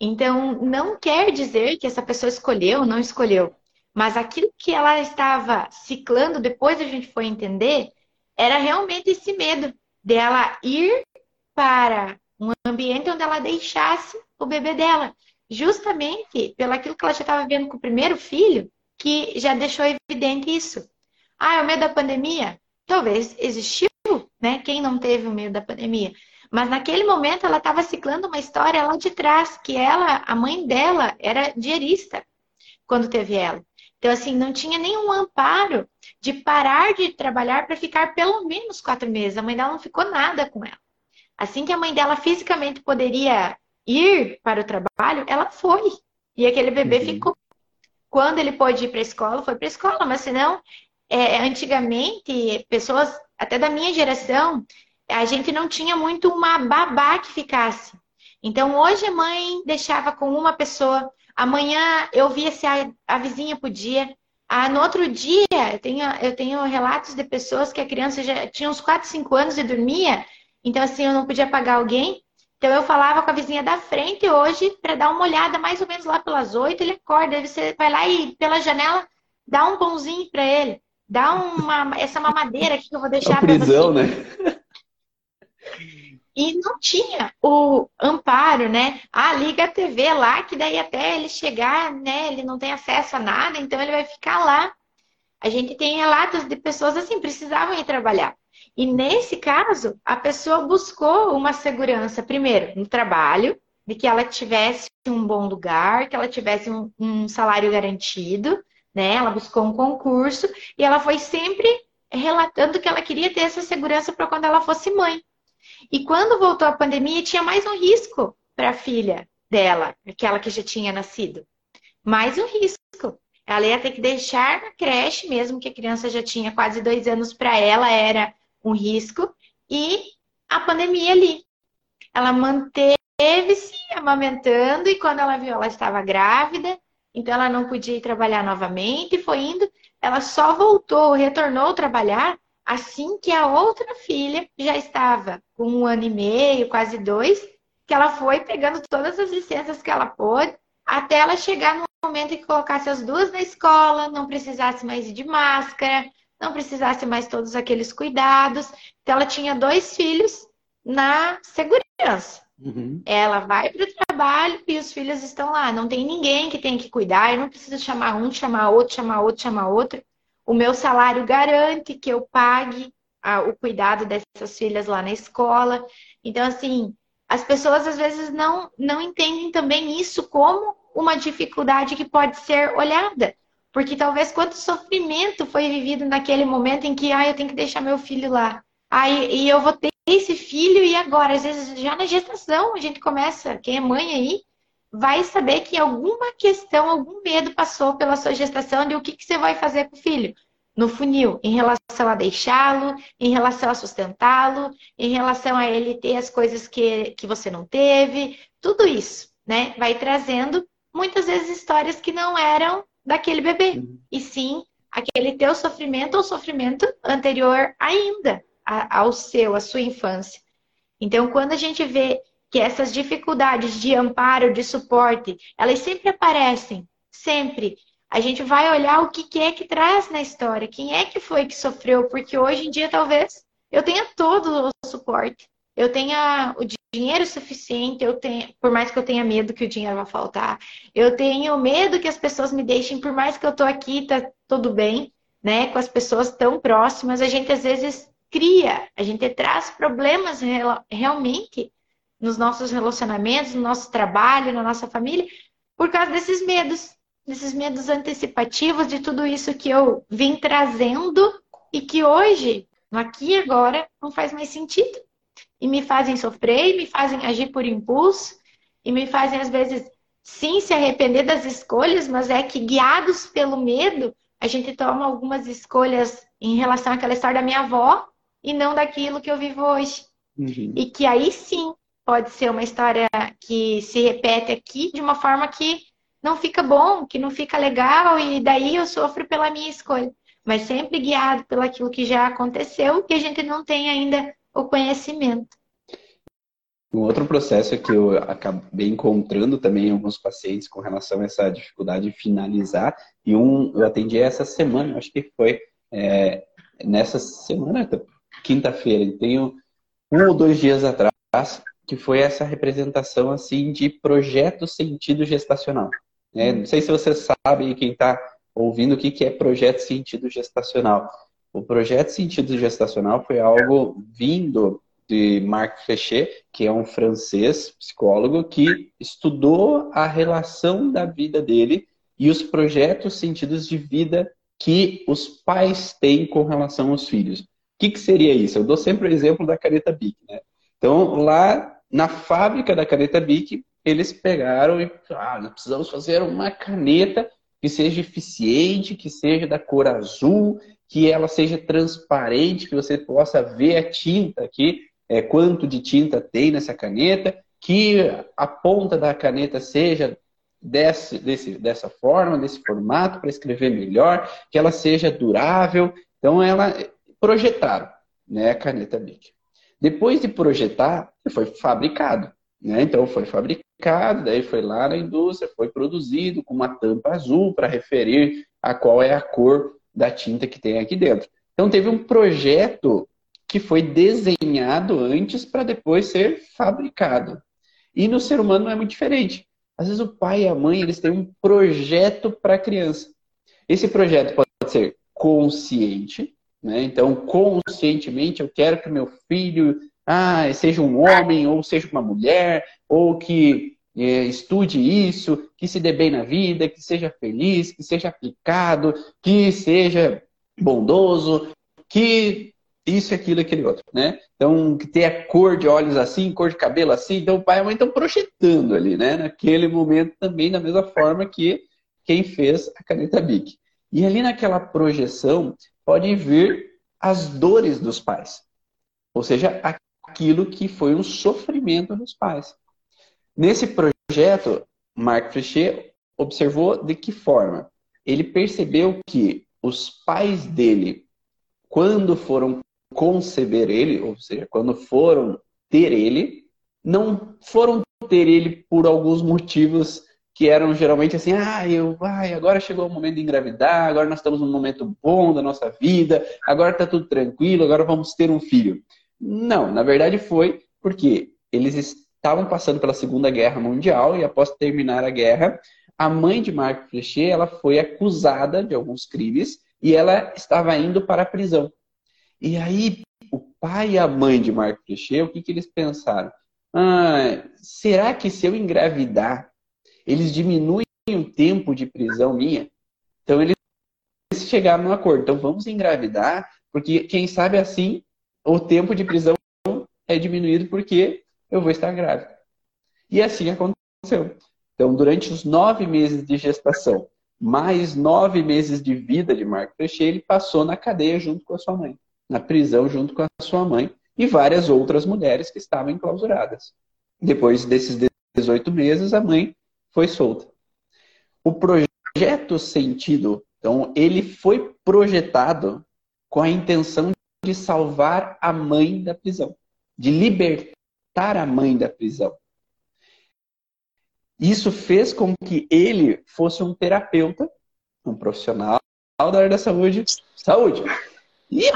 Então, não quer dizer que essa pessoa escolheu ou não escolheu. Mas aquilo que ela estava ciclando, depois a gente foi entender, era realmente esse medo dela ir para um ambiente onde ela deixasse o bebê dela. Justamente pelo aquilo que ela já estava vendo com o primeiro filho, que já deixou evidente isso. Ah, é o medo da pandemia? Talvez existiu, né? Quem não teve o medo da pandemia? Mas naquele momento ela estava ciclando uma história lá de trás, que ela, a mãe dela, era diarista quando teve ela. Então, assim, não tinha nenhum amparo de parar de trabalhar para ficar pelo menos quatro meses. A mãe dela não ficou nada com ela. Assim que a mãe dela fisicamente poderia ir para o trabalho, ela foi. E aquele bebê uhum. ficou. Quando ele pôde ir para a escola, foi para a escola. Mas senão, é, antigamente, pessoas até da minha geração, a gente não tinha muito uma babá que ficasse. Então, hoje a mãe deixava com uma pessoa, Amanhã eu via se a, a vizinha podia. Ah, no outro dia, eu tenho, eu tenho relatos de pessoas que a criança já tinha uns 4, 5 anos e dormia. Então, assim, eu não podia pagar alguém. Então, eu falava com a vizinha da frente hoje para dar uma olhada mais ou menos lá pelas 8. Ele acorda, você vai lá e pela janela dá um pãozinho para ele. Dá uma, essa mamadeira aqui que eu vou deixar para você. né? E não tinha o amparo, né? Ah, liga a TV lá, que daí até ele chegar, né? Ele não tem acesso a nada, então ele vai ficar lá. A gente tem relatos de pessoas assim, precisavam ir trabalhar. E nesse caso, a pessoa buscou uma segurança, primeiro, no trabalho, de que ela tivesse um bom lugar, que ela tivesse um, um salário garantido, né? Ela buscou um concurso e ela foi sempre relatando que ela queria ter essa segurança para quando ela fosse mãe. E quando voltou a pandemia, tinha mais um risco para a filha dela, aquela que já tinha nascido. Mais um risco. Ela ia ter que deixar na creche, mesmo que a criança já tinha quase dois anos, para ela era um risco. E a pandemia ali. Ela manteve-se amamentando e quando ela viu, ela estava grávida, então ela não podia ir trabalhar novamente, foi indo. Ela só voltou, retornou a trabalhar assim que a outra filha já estava com um ano e meio, quase dois, que ela foi pegando todas as licenças que ela pôde, até ela chegar no momento em que colocasse as duas na escola, não precisasse mais de máscara, não precisasse mais todos aqueles cuidados. Então, ela tinha dois filhos na segurança. Uhum. Ela vai para o trabalho e os filhos estão lá. Não tem ninguém que tem que cuidar. Eu não preciso chamar um, chamar outro, chamar outro, chamar outro. O meu salário garante que eu pague a, o cuidado dessas filhas lá na escola. Então, assim, as pessoas às vezes não, não entendem também isso como uma dificuldade que pode ser olhada. Porque talvez quanto sofrimento foi vivido naquele momento em que, ah, eu tenho que deixar meu filho lá. E, e eu vou ter esse filho e agora? Às vezes já na gestação a gente começa, quem é mãe aí, vai saber que alguma questão, algum medo passou pela sua gestação de o que, que você vai fazer com o filho. no funil, em relação a deixá-lo, em relação a sustentá-lo, em relação a ele ter as coisas que, que você não teve, tudo isso, né? Vai trazendo muitas vezes histórias que não eram daquele bebê, uhum. e sim aquele teu sofrimento ou sofrimento anterior ainda ao seu, à sua infância. Então, quando a gente vê que essas dificuldades de amparo, de suporte, elas sempre aparecem, sempre. A gente vai olhar o que é que traz na história, quem é que foi que sofreu, porque hoje em dia talvez eu tenha todo o suporte, eu tenha o dinheiro suficiente, eu tenho, por mais que eu tenha medo que o dinheiro vá faltar, eu tenho medo que as pessoas me deixem, por mais que eu tô aqui, tá tudo bem, né? Com as pessoas tão próximas, a gente às vezes cria, a gente traz problemas realmente nos nossos relacionamentos, no nosso trabalho, na nossa família, por causa desses medos, desses medos antecipativos de tudo isso que eu vim trazendo e que hoje, no aqui e agora, não faz mais sentido. E me fazem sofrer, me fazem agir por impulso, e me fazem, às vezes, sim, se arrepender das escolhas, mas é que guiados pelo medo, a gente toma algumas escolhas em relação àquela história da minha avó e não daquilo que eu vivo hoje. Uhum. E que aí sim pode ser uma história que se repete aqui de uma forma que não fica bom, que não fica legal, e daí eu sofro pela minha escolha. Mas sempre guiado pelo aquilo que já aconteceu, que a gente não tem ainda o conhecimento. Um outro processo que eu acabei encontrando também em alguns pacientes com relação a essa dificuldade de finalizar, e um eu atendi essa semana, acho que foi é, nessa semana, quinta-feira, tenho um ou dois dias atrás, que foi essa representação assim de projeto sentido gestacional. Né? Não sei se você sabe, quem está ouvindo, o que, que é projeto sentido gestacional. O projeto sentido gestacional foi algo vindo de Marc Fechet, que é um francês psicólogo que estudou a relação da vida dele e os projetos sentidos de vida que os pais têm com relação aos filhos. Que, que seria isso? Eu dou sempre o exemplo da caneta Bic. Né? Então, lá na fábrica da caneta Bic, eles pegaram e ah, nós precisamos fazer uma caneta que seja eficiente, que seja da cor azul, que ela seja transparente, que você possa ver a tinta aqui, é, quanto de tinta tem nessa caneta, que a ponta da caneta seja desse, desse, dessa forma, desse formato, para escrever melhor, que ela seja durável. Então, ela projetaram né, a caneta Bic. Depois de projetar, foi fabricado. Né? Então foi fabricado, daí foi lá na indústria, foi produzido com uma tampa azul para referir a qual é a cor da tinta que tem aqui dentro. Então teve um projeto que foi desenhado antes para depois ser fabricado. E no ser humano não é muito diferente. Às vezes o pai e a mãe eles têm um projeto para a criança. Esse projeto pode ser consciente, né? Então, conscientemente, eu quero que meu filho ah, seja um homem ou seja uma mulher, ou que é, estude isso, que se dê bem na vida, que seja feliz, que seja aplicado, que seja bondoso, que isso, aquilo, aquele outro, né? Então, que tenha cor de olhos assim, cor de cabelo assim. Então, o pai e a mãe estão projetando ali, né? Naquele momento também, da mesma forma que quem fez a caneta Bic. E ali naquela projeção, podem vir as dores dos pais. Ou seja, aquilo que foi um sofrimento dos pais. Nesse projeto, Marc Flechet observou de que forma? Ele percebeu que os pais dele, quando foram conceber ele, ou seja, quando foram ter ele, não foram ter ele por alguns motivos que eram geralmente assim, ah, eu, vai, agora chegou o momento de engravidar, agora nós estamos num momento bom da nossa vida, agora está tudo tranquilo, agora vamos ter um filho. Não, na verdade foi porque eles estavam passando pela Segunda Guerra Mundial e após terminar a guerra, a mãe de Marc Flechet, ela foi acusada de alguns crimes e ela estava indo para a prisão. E aí, o pai e a mãe de Marc Flechet, o que, que eles pensaram? Ah, será que se eu engravidar eles diminuem o tempo de prisão minha. Então eles chegaram no acordo. Então vamos engravidar, porque quem sabe assim o tempo de prisão é diminuído porque eu vou estar grávida. E assim aconteceu. Então, durante os nove meses de gestação, mais nove meses de vida de Marco Frechet, ele passou na cadeia junto com a sua mãe, na prisão junto com a sua mãe e várias outras mulheres que estavam enclausuradas. Depois desses 18 meses, a mãe foi solta. O projeto sentido, então, ele foi projetado com a intenção de salvar a mãe da prisão, de libertar a mãe da prisão. Isso fez com que ele fosse um terapeuta, um profissional da área da saúde. Saúde! E,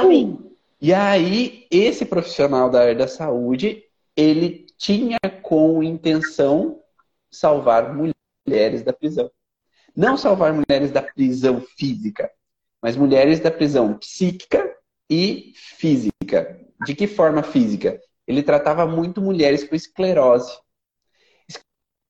e aí, esse profissional da área da saúde, ele tinha com intenção salvar mulheres da prisão. Não salvar mulheres da prisão física, mas mulheres da prisão psíquica e física. De que forma física? Ele tratava muito mulheres com esclerose.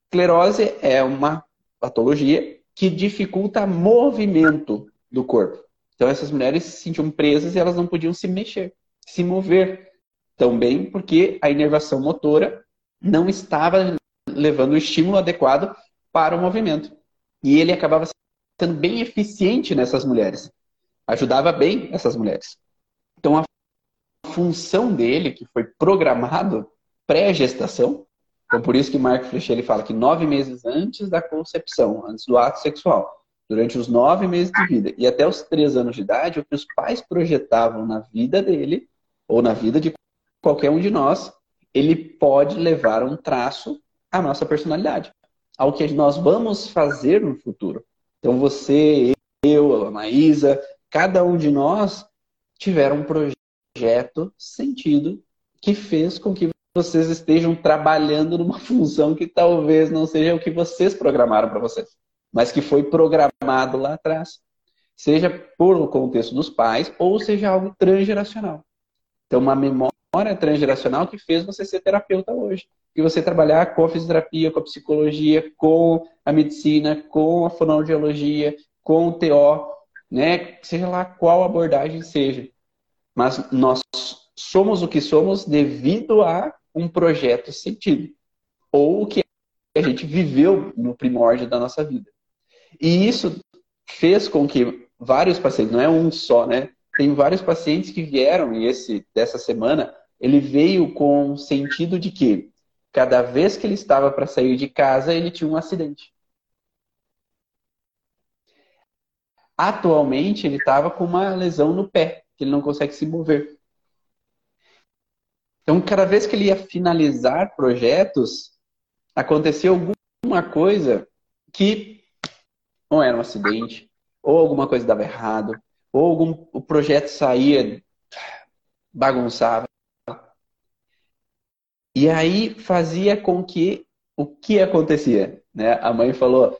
Esclerose é uma patologia que dificulta movimento do corpo. Então essas mulheres se sentiam presas e elas não podiam se mexer, se mover tão bem, porque a inervação motora não estava levando o estímulo adequado para o movimento. E ele acabava sendo bem eficiente nessas mulheres. Ajudava bem essas mulheres. Então a função dele, que foi programado pré-gestação, então, por isso que Mark Flecha ele fala que nove meses antes da concepção, antes do ato sexual, durante os nove meses de vida e até os três anos de idade, o que os pais projetavam na vida dele, ou na vida de qualquer um de nós, ele pode levar um traço à nossa personalidade, ao que nós vamos fazer no futuro. Então, você, eu, a Maísa, cada um de nós tiveram um projeto sentido que fez com que vocês estejam trabalhando numa função que talvez não seja o que vocês programaram para vocês, mas que foi programado lá atrás. Seja por o contexto dos pais ou seja algo transgeracional. Então, uma memória transgeracional que fez você ser terapeuta hoje. E você trabalhar com a fisioterapia, com a psicologia, com a medicina, com a fonoaudiologia, com o TO, né? Seja lá qual abordagem seja. Mas nós somos o que somos devido a um projeto sentido. Ou o que a gente viveu no primórdio da nossa vida. E isso fez com que vários pacientes, não é um só, né? Tem vários pacientes que vieram, e esse dessa semana, ele veio com o sentido de que cada vez que ele estava para sair de casa, ele tinha um acidente. Atualmente, ele estava com uma lesão no pé, que ele não consegue se mover. Então, cada vez que ele ia finalizar projetos, acontecia alguma coisa que ou era um acidente, ou alguma coisa dava errado, ou algum, o projeto saía, bagunçava. E aí fazia com que o que acontecia? Né? A mãe falou,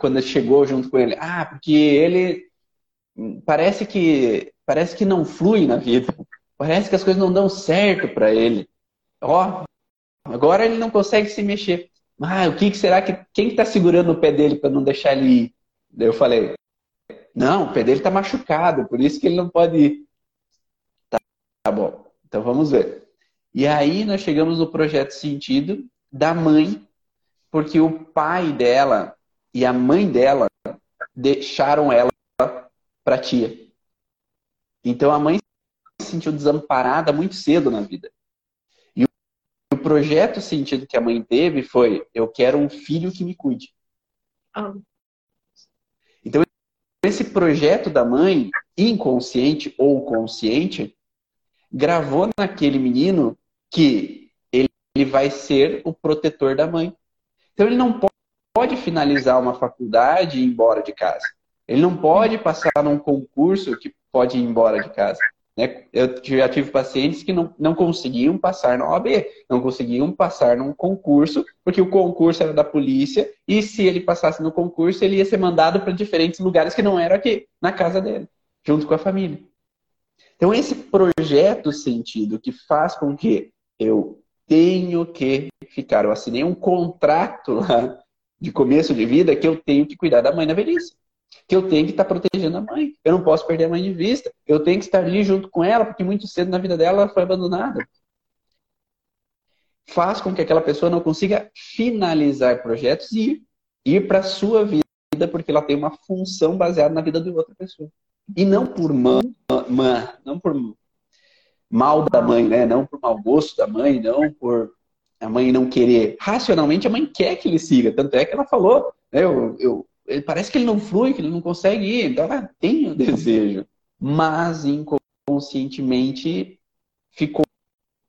quando chegou junto com ele, ah, porque ele parece que parece que não flui na vida. Parece que as coisas não dão certo para ele. Ó, agora ele não consegue se mexer. Ah, o que, que será que. Quem está segurando o pé dele para não deixar ele ir? Daí eu falei: Não, o pé dele está machucado, por isso que ele não pode ir. Tá, tá bom, então vamos ver. E aí nós chegamos no projeto sentido da mãe, porque o pai dela e a mãe dela deixaram ela para tia. Então a mãe se sentiu desamparada muito cedo na vida. E o projeto sentido que a mãe teve foi: eu quero um filho que me cuide. Ah. Então, esse projeto da mãe, inconsciente ou consciente, gravou naquele menino que ele, ele vai ser o protetor da mãe. Então, ele não pode finalizar uma faculdade e ir embora de casa. Ele não pode passar num concurso que pode ir embora de casa. Né? Eu já tive pacientes que não, não conseguiam passar na OAB, não conseguiam passar num concurso, porque o concurso era da polícia, e se ele passasse no concurso, ele ia ser mandado para diferentes lugares que não era aqui, na casa dele, junto com a família. Então, esse projeto sentido que faz com que eu tenho que ficar, eu assinei um contrato lá de começo de vida que eu tenho que cuidar da mãe na velhice que eu tenho que estar protegendo a mãe. Eu não posso perder a mãe de vista. Eu tenho que estar ali junto com ela, porque muito cedo na vida dela ela foi abandonada. Faz com que aquela pessoa não consiga finalizar projetos e ir, para a sua vida vida porque ela tem uma função baseada na vida de outra pessoa. E não por mãe, não por mal da mãe, né? Não por mau gosto da mãe, não por a mãe não querer. Racionalmente, a mãe quer que ele siga. Tanto é que ela falou, né? Eu, eu, parece que ele não flui, que ele não consegue ir. Então, ela tem o desejo. Mas, inconscientemente, ficou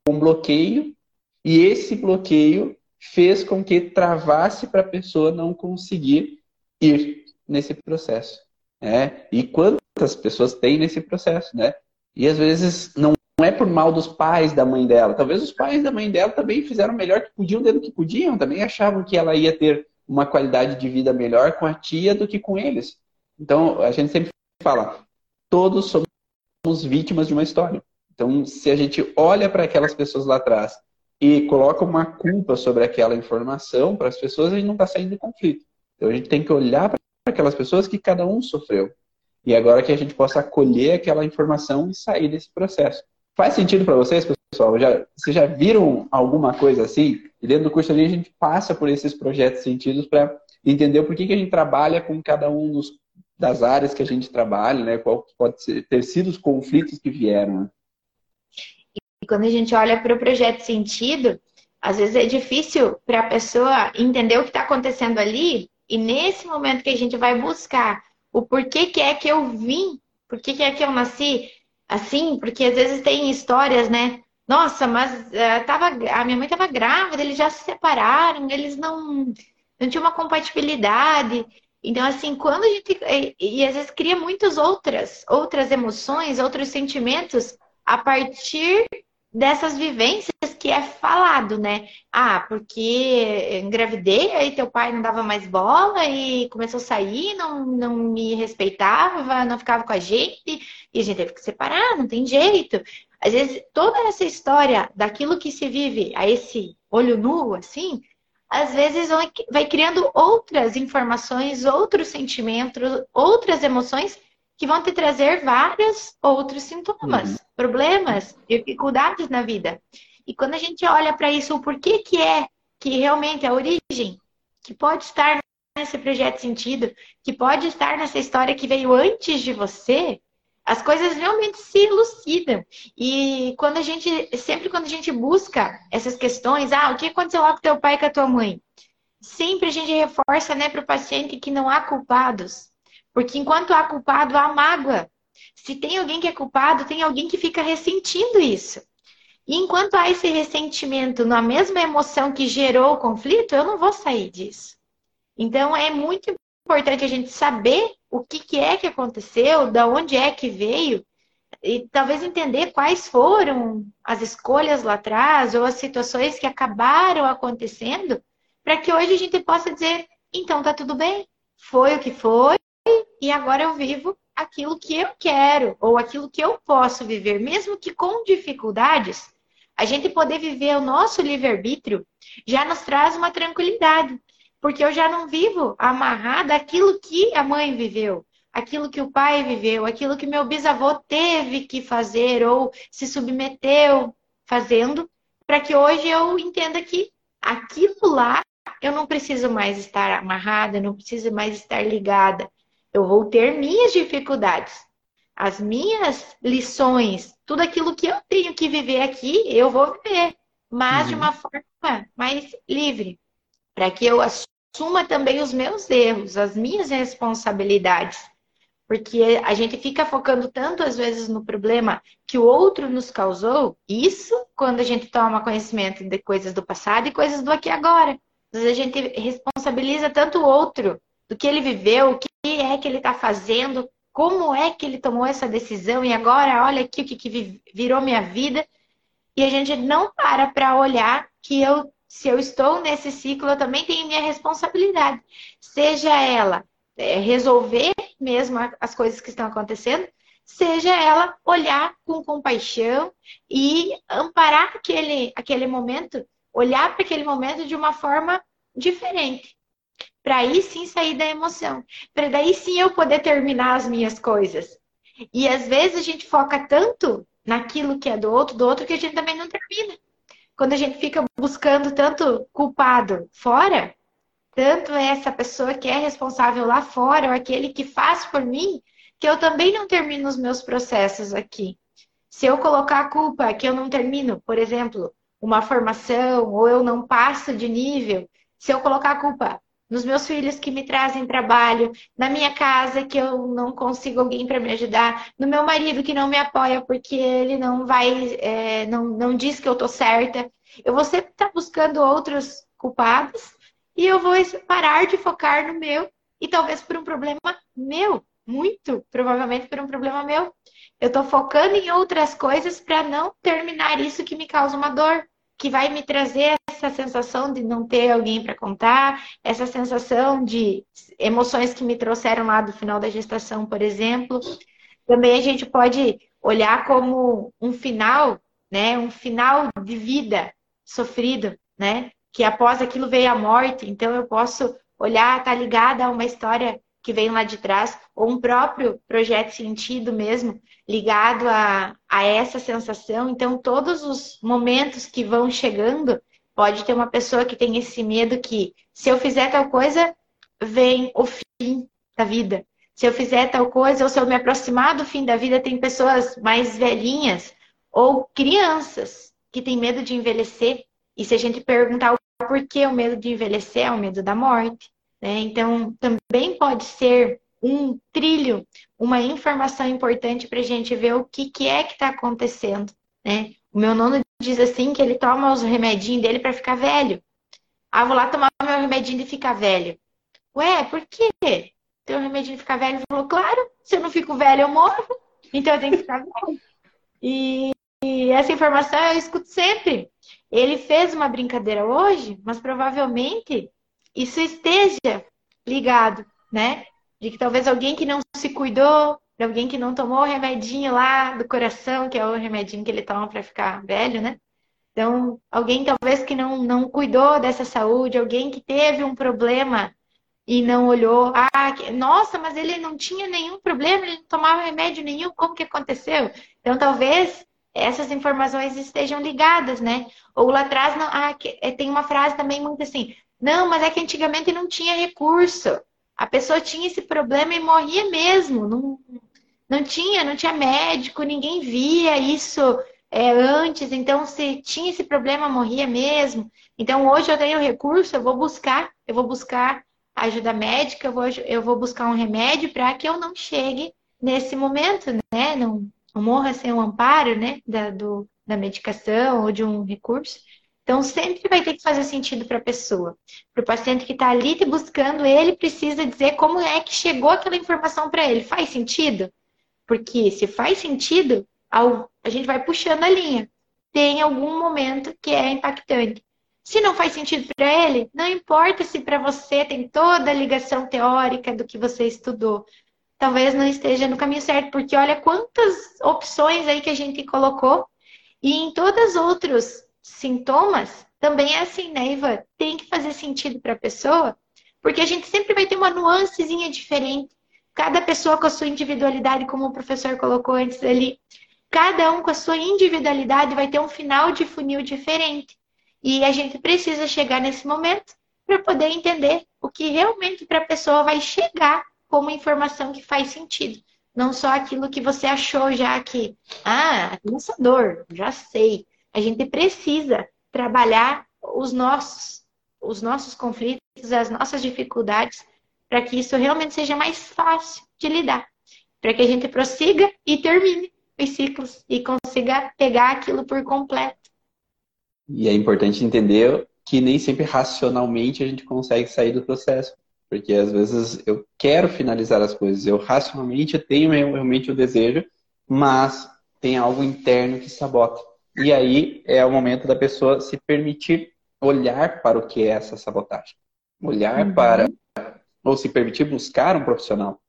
um bloqueio. E esse bloqueio fez com que travasse para a pessoa não conseguir ir nesse processo. Né? E quantas pessoas têm nesse processo, né? E às vezes não não é por mal dos pais da mãe dela. Talvez os pais da mãe dela também fizeram o melhor que podiam dentro do que podiam. Também achavam que ela ia ter uma qualidade de vida melhor com a tia do que com eles. Então, a gente sempre fala, todos somos vítimas de uma história. Então, se a gente olha para aquelas pessoas lá atrás e coloca uma culpa sobre aquela informação para as pessoas, a gente não está saindo do conflito. Então, a gente tem que olhar para aquelas pessoas que cada um sofreu. E agora que a gente possa acolher aquela informação e sair desse processo. Faz sentido para vocês, pessoal? Já, vocês já viram alguma coisa assim? E dentro do curso ali a gente passa por esses projetos sentidos para entender o porquê que a gente trabalha com cada um dos, das áreas que a gente trabalha, né? Qual pode ser, ter sido os conflitos que vieram. Né? E quando a gente olha para o projeto sentido, às vezes é difícil para a pessoa entender o que está acontecendo ali, e nesse momento que a gente vai buscar o porquê que é que eu vim, porquê que é que eu nasci, assim, porque às vezes tem histórias, né? Nossa, mas uh, tava, a minha mãe estava grávida, eles já se separaram, eles não, não tinham uma compatibilidade. Então, assim, quando a gente. E, e às vezes cria muitas outras, outras emoções, outros sentimentos a partir dessas vivências que é falado, né? Ah, porque engravidei, aí teu pai não dava mais bola e começou a sair, não, não me respeitava, não ficava com a gente, e a gente teve que separar, não tem jeito. Às vezes, toda essa história daquilo que se vive a esse olho nu, assim, às vezes vai criando outras informações, outros sentimentos, outras emoções que vão te trazer vários outros sintomas, uhum. problemas, dificuldades na vida. E quando a gente olha para isso, o porquê que é que realmente a origem que pode estar nesse projeto sentido, que pode estar nessa história que veio antes de você, as coisas realmente se elucidam. E quando a gente, sempre quando a gente busca essas questões, ah, o que aconteceu lá com teu pai e com a tua mãe? Sempre a gente reforça, né, para o paciente que não há culpados. Porque enquanto há culpado, há mágoa. Se tem alguém que é culpado, tem alguém que fica ressentindo isso. E enquanto há esse ressentimento na mesma emoção que gerou o conflito, eu não vou sair disso. Então é muito importante a gente saber o que, que é que aconteceu, da onde é que veio, e talvez entender quais foram as escolhas lá atrás ou as situações que acabaram acontecendo, para que hoje a gente possa dizer, então tá tudo bem, foi o que foi, e agora eu vivo aquilo que eu quero ou aquilo que eu posso viver, mesmo que com dificuldades, a gente poder viver o nosso livre-arbítrio já nos traz uma tranquilidade, porque eu já não vivo amarrada àquilo que a mãe viveu, aquilo que o pai viveu, aquilo que meu bisavô teve que fazer ou se submeteu fazendo, para que hoje eu entenda que aquilo lá eu não preciso mais estar amarrada, não preciso mais estar ligada. Eu vou ter minhas dificuldades, as minhas lições, tudo aquilo que eu tenho que viver aqui, eu vou viver, mas uhum. de uma forma mais livre, para que eu assuma também os meus erros, as minhas responsabilidades. Porque a gente fica focando tanto às vezes no problema que o outro nos causou, isso quando a gente toma conhecimento de coisas do passado e coisas do aqui e agora. Às vezes a gente responsabiliza tanto o outro do que ele viveu, o que é que ele está fazendo, como é que ele tomou essa decisão e agora olha aqui o que, que virou minha vida. E a gente não para para olhar que eu, se eu estou nesse ciclo, eu também tenho minha responsabilidade. Seja ela é, resolver mesmo as coisas que estão acontecendo, seja ela olhar com compaixão e amparar aquele, aquele momento, olhar para aquele momento de uma forma diferente para aí sim sair da emoção, para daí sim eu poder terminar as minhas coisas. E às vezes a gente foca tanto naquilo que é do outro, do outro, que a gente também não termina. Quando a gente fica buscando tanto culpado fora, tanto essa pessoa que é responsável lá fora, ou aquele que faz por mim, que eu também não termino os meus processos aqui. Se eu colocar a culpa que eu não termino, por exemplo, uma formação, ou eu não passo de nível, se eu colocar a culpa nos meus filhos que me trazem trabalho, na minha casa que eu não consigo alguém para me ajudar, no meu marido que não me apoia porque ele não vai, é, não, não diz que eu tô certa. Eu vou sempre estar tá buscando outros culpados e eu vou parar de focar no meu e talvez por um problema meu, muito provavelmente por um problema meu. Eu estou focando em outras coisas para não terminar isso que me causa uma dor, que vai me trazer essa sensação de não ter alguém para contar, essa sensação de emoções que me trouxeram lá do final da gestação, por exemplo. Também a gente pode olhar como um final, né, um final de vida sofrido, né? Que após aquilo veio a morte, então eu posso olhar, tá ligada a uma história que vem lá de trás, ou um próprio projeto sentido mesmo, ligado a, a essa sensação. Então, todos os momentos que vão chegando, pode ter uma pessoa que tem esse medo que, se eu fizer tal coisa, vem o fim da vida. Se eu fizer tal coisa, ou se eu me aproximar do fim da vida, tem pessoas mais velhinhas ou crianças que têm medo de envelhecer. E se a gente perguntar o porquê o medo de envelhecer, é o medo da morte. Né? Então, também pode ser um trilho, uma informação importante para a gente ver o que, que é que está acontecendo. Né? O meu nono diz assim que ele toma os remedinhos dele para ficar velho. Ah, vou lá tomar meu remedinho de ficar velho. Ué, por quê? Teu remedinho ficar velho? Ele falou, claro, se eu não fico velho, eu morro. Então eu tenho que ficar velho. E, e essa informação eu escuto sempre. Ele fez uma brincadeira hoje, mas provavelmente isso esteja ligado, né? De que talvez alguém que não se cuidou, de alguém que não tomou o remedinho lá do coração, que é o remedinho que ele toma para ficar velho, né? Então, alguém talvez que não, não cuidou dessa saúde, alguém que teve um problema e não olhou. Ah, que, nossa, mas ele não tinha nenhum problema, ele não tomava remédio nenhum, como que aconteceu? Então, talvez essas informações estejam ligadas, né? Ou lá atrás, não, ah, que, é, tem uma frase também muito assim: não, mas é que antigamente não tinha recurso. A pessoa tinha esse problema e morria mesmo. Não, não tinha, não tinha médico, ninguém via isso é, antes. Então, se tinha esse problema, morria mesmo. Então, hoje eu tenho recurso, eu vou buscar, eu vou buscar ajuda médica, eu vou, eu vou buscar um remédio para que eu não chegue nesse momento, né? Não, não morra sem o um amparo, né? Da, do, da medicação ou de um recurso. Então, sempre vai ter que fazer sentido para a pessoa. Para o paciente que está ali te buscando, ele precisa dizer como é que chegou aquela informação para ele. Faz sentido? Porque se faz sentido, a gente vai puxando a linha. Tem algum momento que é impactante. Se não faz sentido para ele, não importa se para você tem toda a ligação teórica do que você estudou. Talvez não esteja no caminho certo, porque olha quantas opções aí que a gente colocou e em todos os outros sintomas, também é assim, né, Ivan? Tem que fazer sentido para a pessoa, porque a gente sempre vai ter uma nuancezinha diferente. Cada pessoa com a sua individualidade, como o professor colocou antes ali, cada um com a sua individualidade vai ter um final de funil diferente. E a gente precisa chegar nesse momento para poder entender o que realmente para a pessoa vai chegar como informação que faz sentido. Não só aquilo que você achou já que, ah, lançador, já sei. A gente precisa trabalhar os nossos, os nossos conflitos, as nossas dificuldades, para que isso realmente seja mais fácil de lidar. Para que a gente prossiga e termine os ciclos e consiga pegar aquilo por completo. E é importante entender que nem sempre racionalmente a gente consegue sair do processo. Porque às vezes eu quero finalizar as coisas, eu racionalmente tenho realmente o desejo, mas tem algo interno que sabota. E aí é o momento da pessoa se permitir olhar para o que é essa sabotagem. Olhar uhum. para, ou se permitir buscar um profissional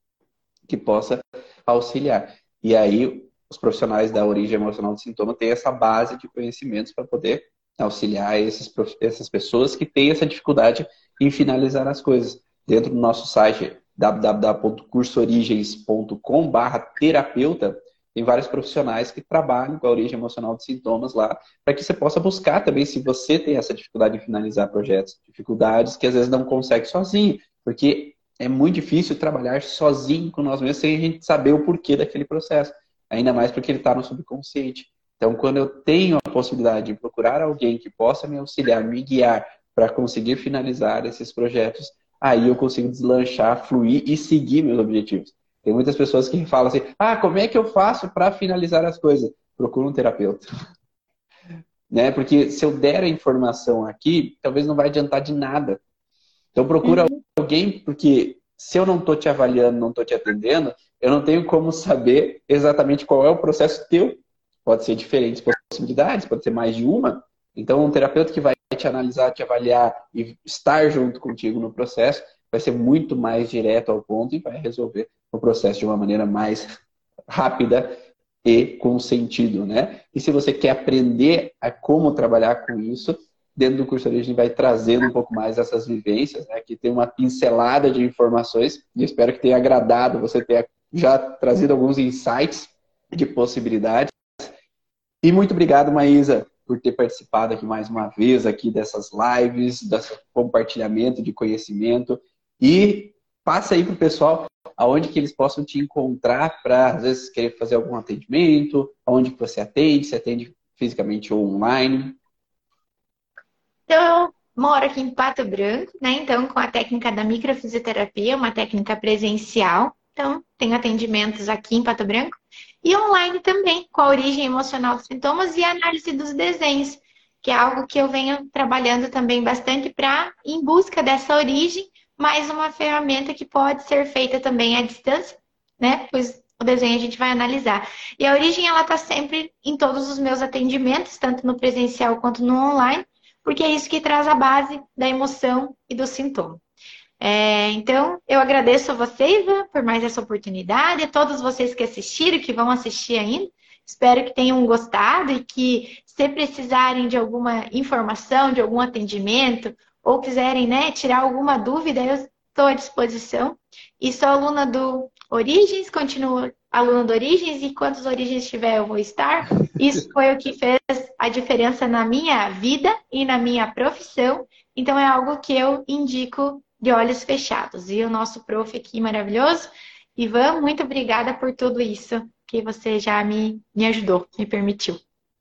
que possa auxiliar. E aí os profissionais da origem emocional do sintoma têm essa base de conhecimentos para poder auxiliar esses, essas pessoas que têm essa dificuldade em finalizar as coisas. Dentro do nosso site www.cursoorigens.com/terapeuta tem vários profissionais que trabalham com a origem emocional de sintomas lá, para que você possa buscar também se você tem essa dificuldade em finalizar projetos, dificuldades que às vezes não consegue sozinho, porque é muito difícil trabalhar sozinho com nós mesmos sem a gente saber o porquê daquele processo, ainda mais porque ele está no subconsciente. Então, quando eu tenho a possibilidade de procurar alguém que possa me auxiliar, me guiar para conseguir finalizar esses projetos, aí eu consigo deslanchar, fluir e seguir meus objetivos. Tem muitas pessoas que falam assim: ah, como é que eu faço para finalizar as coisas? Procura um terapeuta. né? Porque se eu der a informação aqui, talvez não vai adiantar de nada. Então procura uhum. alguém, porque se eu não estou te avaliando, não estou te atendendo, eu não tenho como saber exatamente qual é o processo teu. Pode ser diferentes possibilidades, pode ser mais de uma. Então, um terapeuta que vai te analisar, te avaliar e estar junto contigo no processo vai ser muito mais direto ao ponto e vai resolver o processo de uma maneira mais rápida e com sentido, né? E se você quer aprender a como trabalhar com isso, dentro do curso Origem vai trazendo um pouco mais essas vivências, né? Que tem uma pincelada de informações e espero que tenha agradado você ter já trazido alguns insights de possibilidades. E muito obrigado, Maísa, por ter participado aqui mais uma vez aqui dessas lives, desse compartilhamento de conhecimento e passa aí para o pessoal aonde que eles possam te encontrar para, às vezes, querer fazer algum atendimento, aonde que você atende, se atende fisicamente ou online. Então, eu moro aqui em Pato Branco, né? Então, com a técnica da microfisioterapia, uma técnica presencial. Então, tenho atendimentos aqui em Pato Branco. E online também, com a origem emocional dos sintomas e a análise dos desenhos, que é algo que eu venho trabalhando também bastante para em busca dessa origem mais uma ferramenta que pode ser feita também à distância, né? Pois o desenho a gente vai analisar. E a origem, ela está sempre em todos os meus atendimentos, tanto no presencial quanto no online, porque é isso que traz a base da emoção e do sintoma. É, então, eu agradeço a vocês né, por mais essa oportunidade, a todos vocês que assistiram, que vão assistir ainda. Espero que tenham gostado e que, se precisarem de alguma informação, de algum atendimento ou quiserem né, tirar alguma dúvida, eu estou à disposição. E sou aluna do Origens, continuo aluna do Origens, e quantos Origens tiver eu vou estar. Isso foi o que fez a diferença na minha vida e na minha profissão. Então é algo que eu indico de olhos fechados. E o nosso prof aqui maravilhoso, Ivan, muito obrigada por tudo isso que você já me, me ajudou, me permitiu.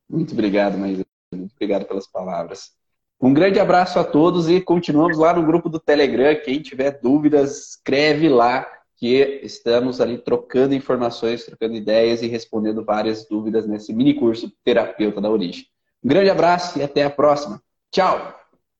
Muito obrigado, Maísa. Muito obrigado pelas palavras. Um grande abraço a todos e continuamos lá no grupo do Telegram. Quem tiver dúvidas, escreve lá que estamos ali trocando informações, trocando ideias e respondendo várias dúvidas nesse mini curso Terapeuta da Origem. Um grande abraço e até a próxima. Tchau!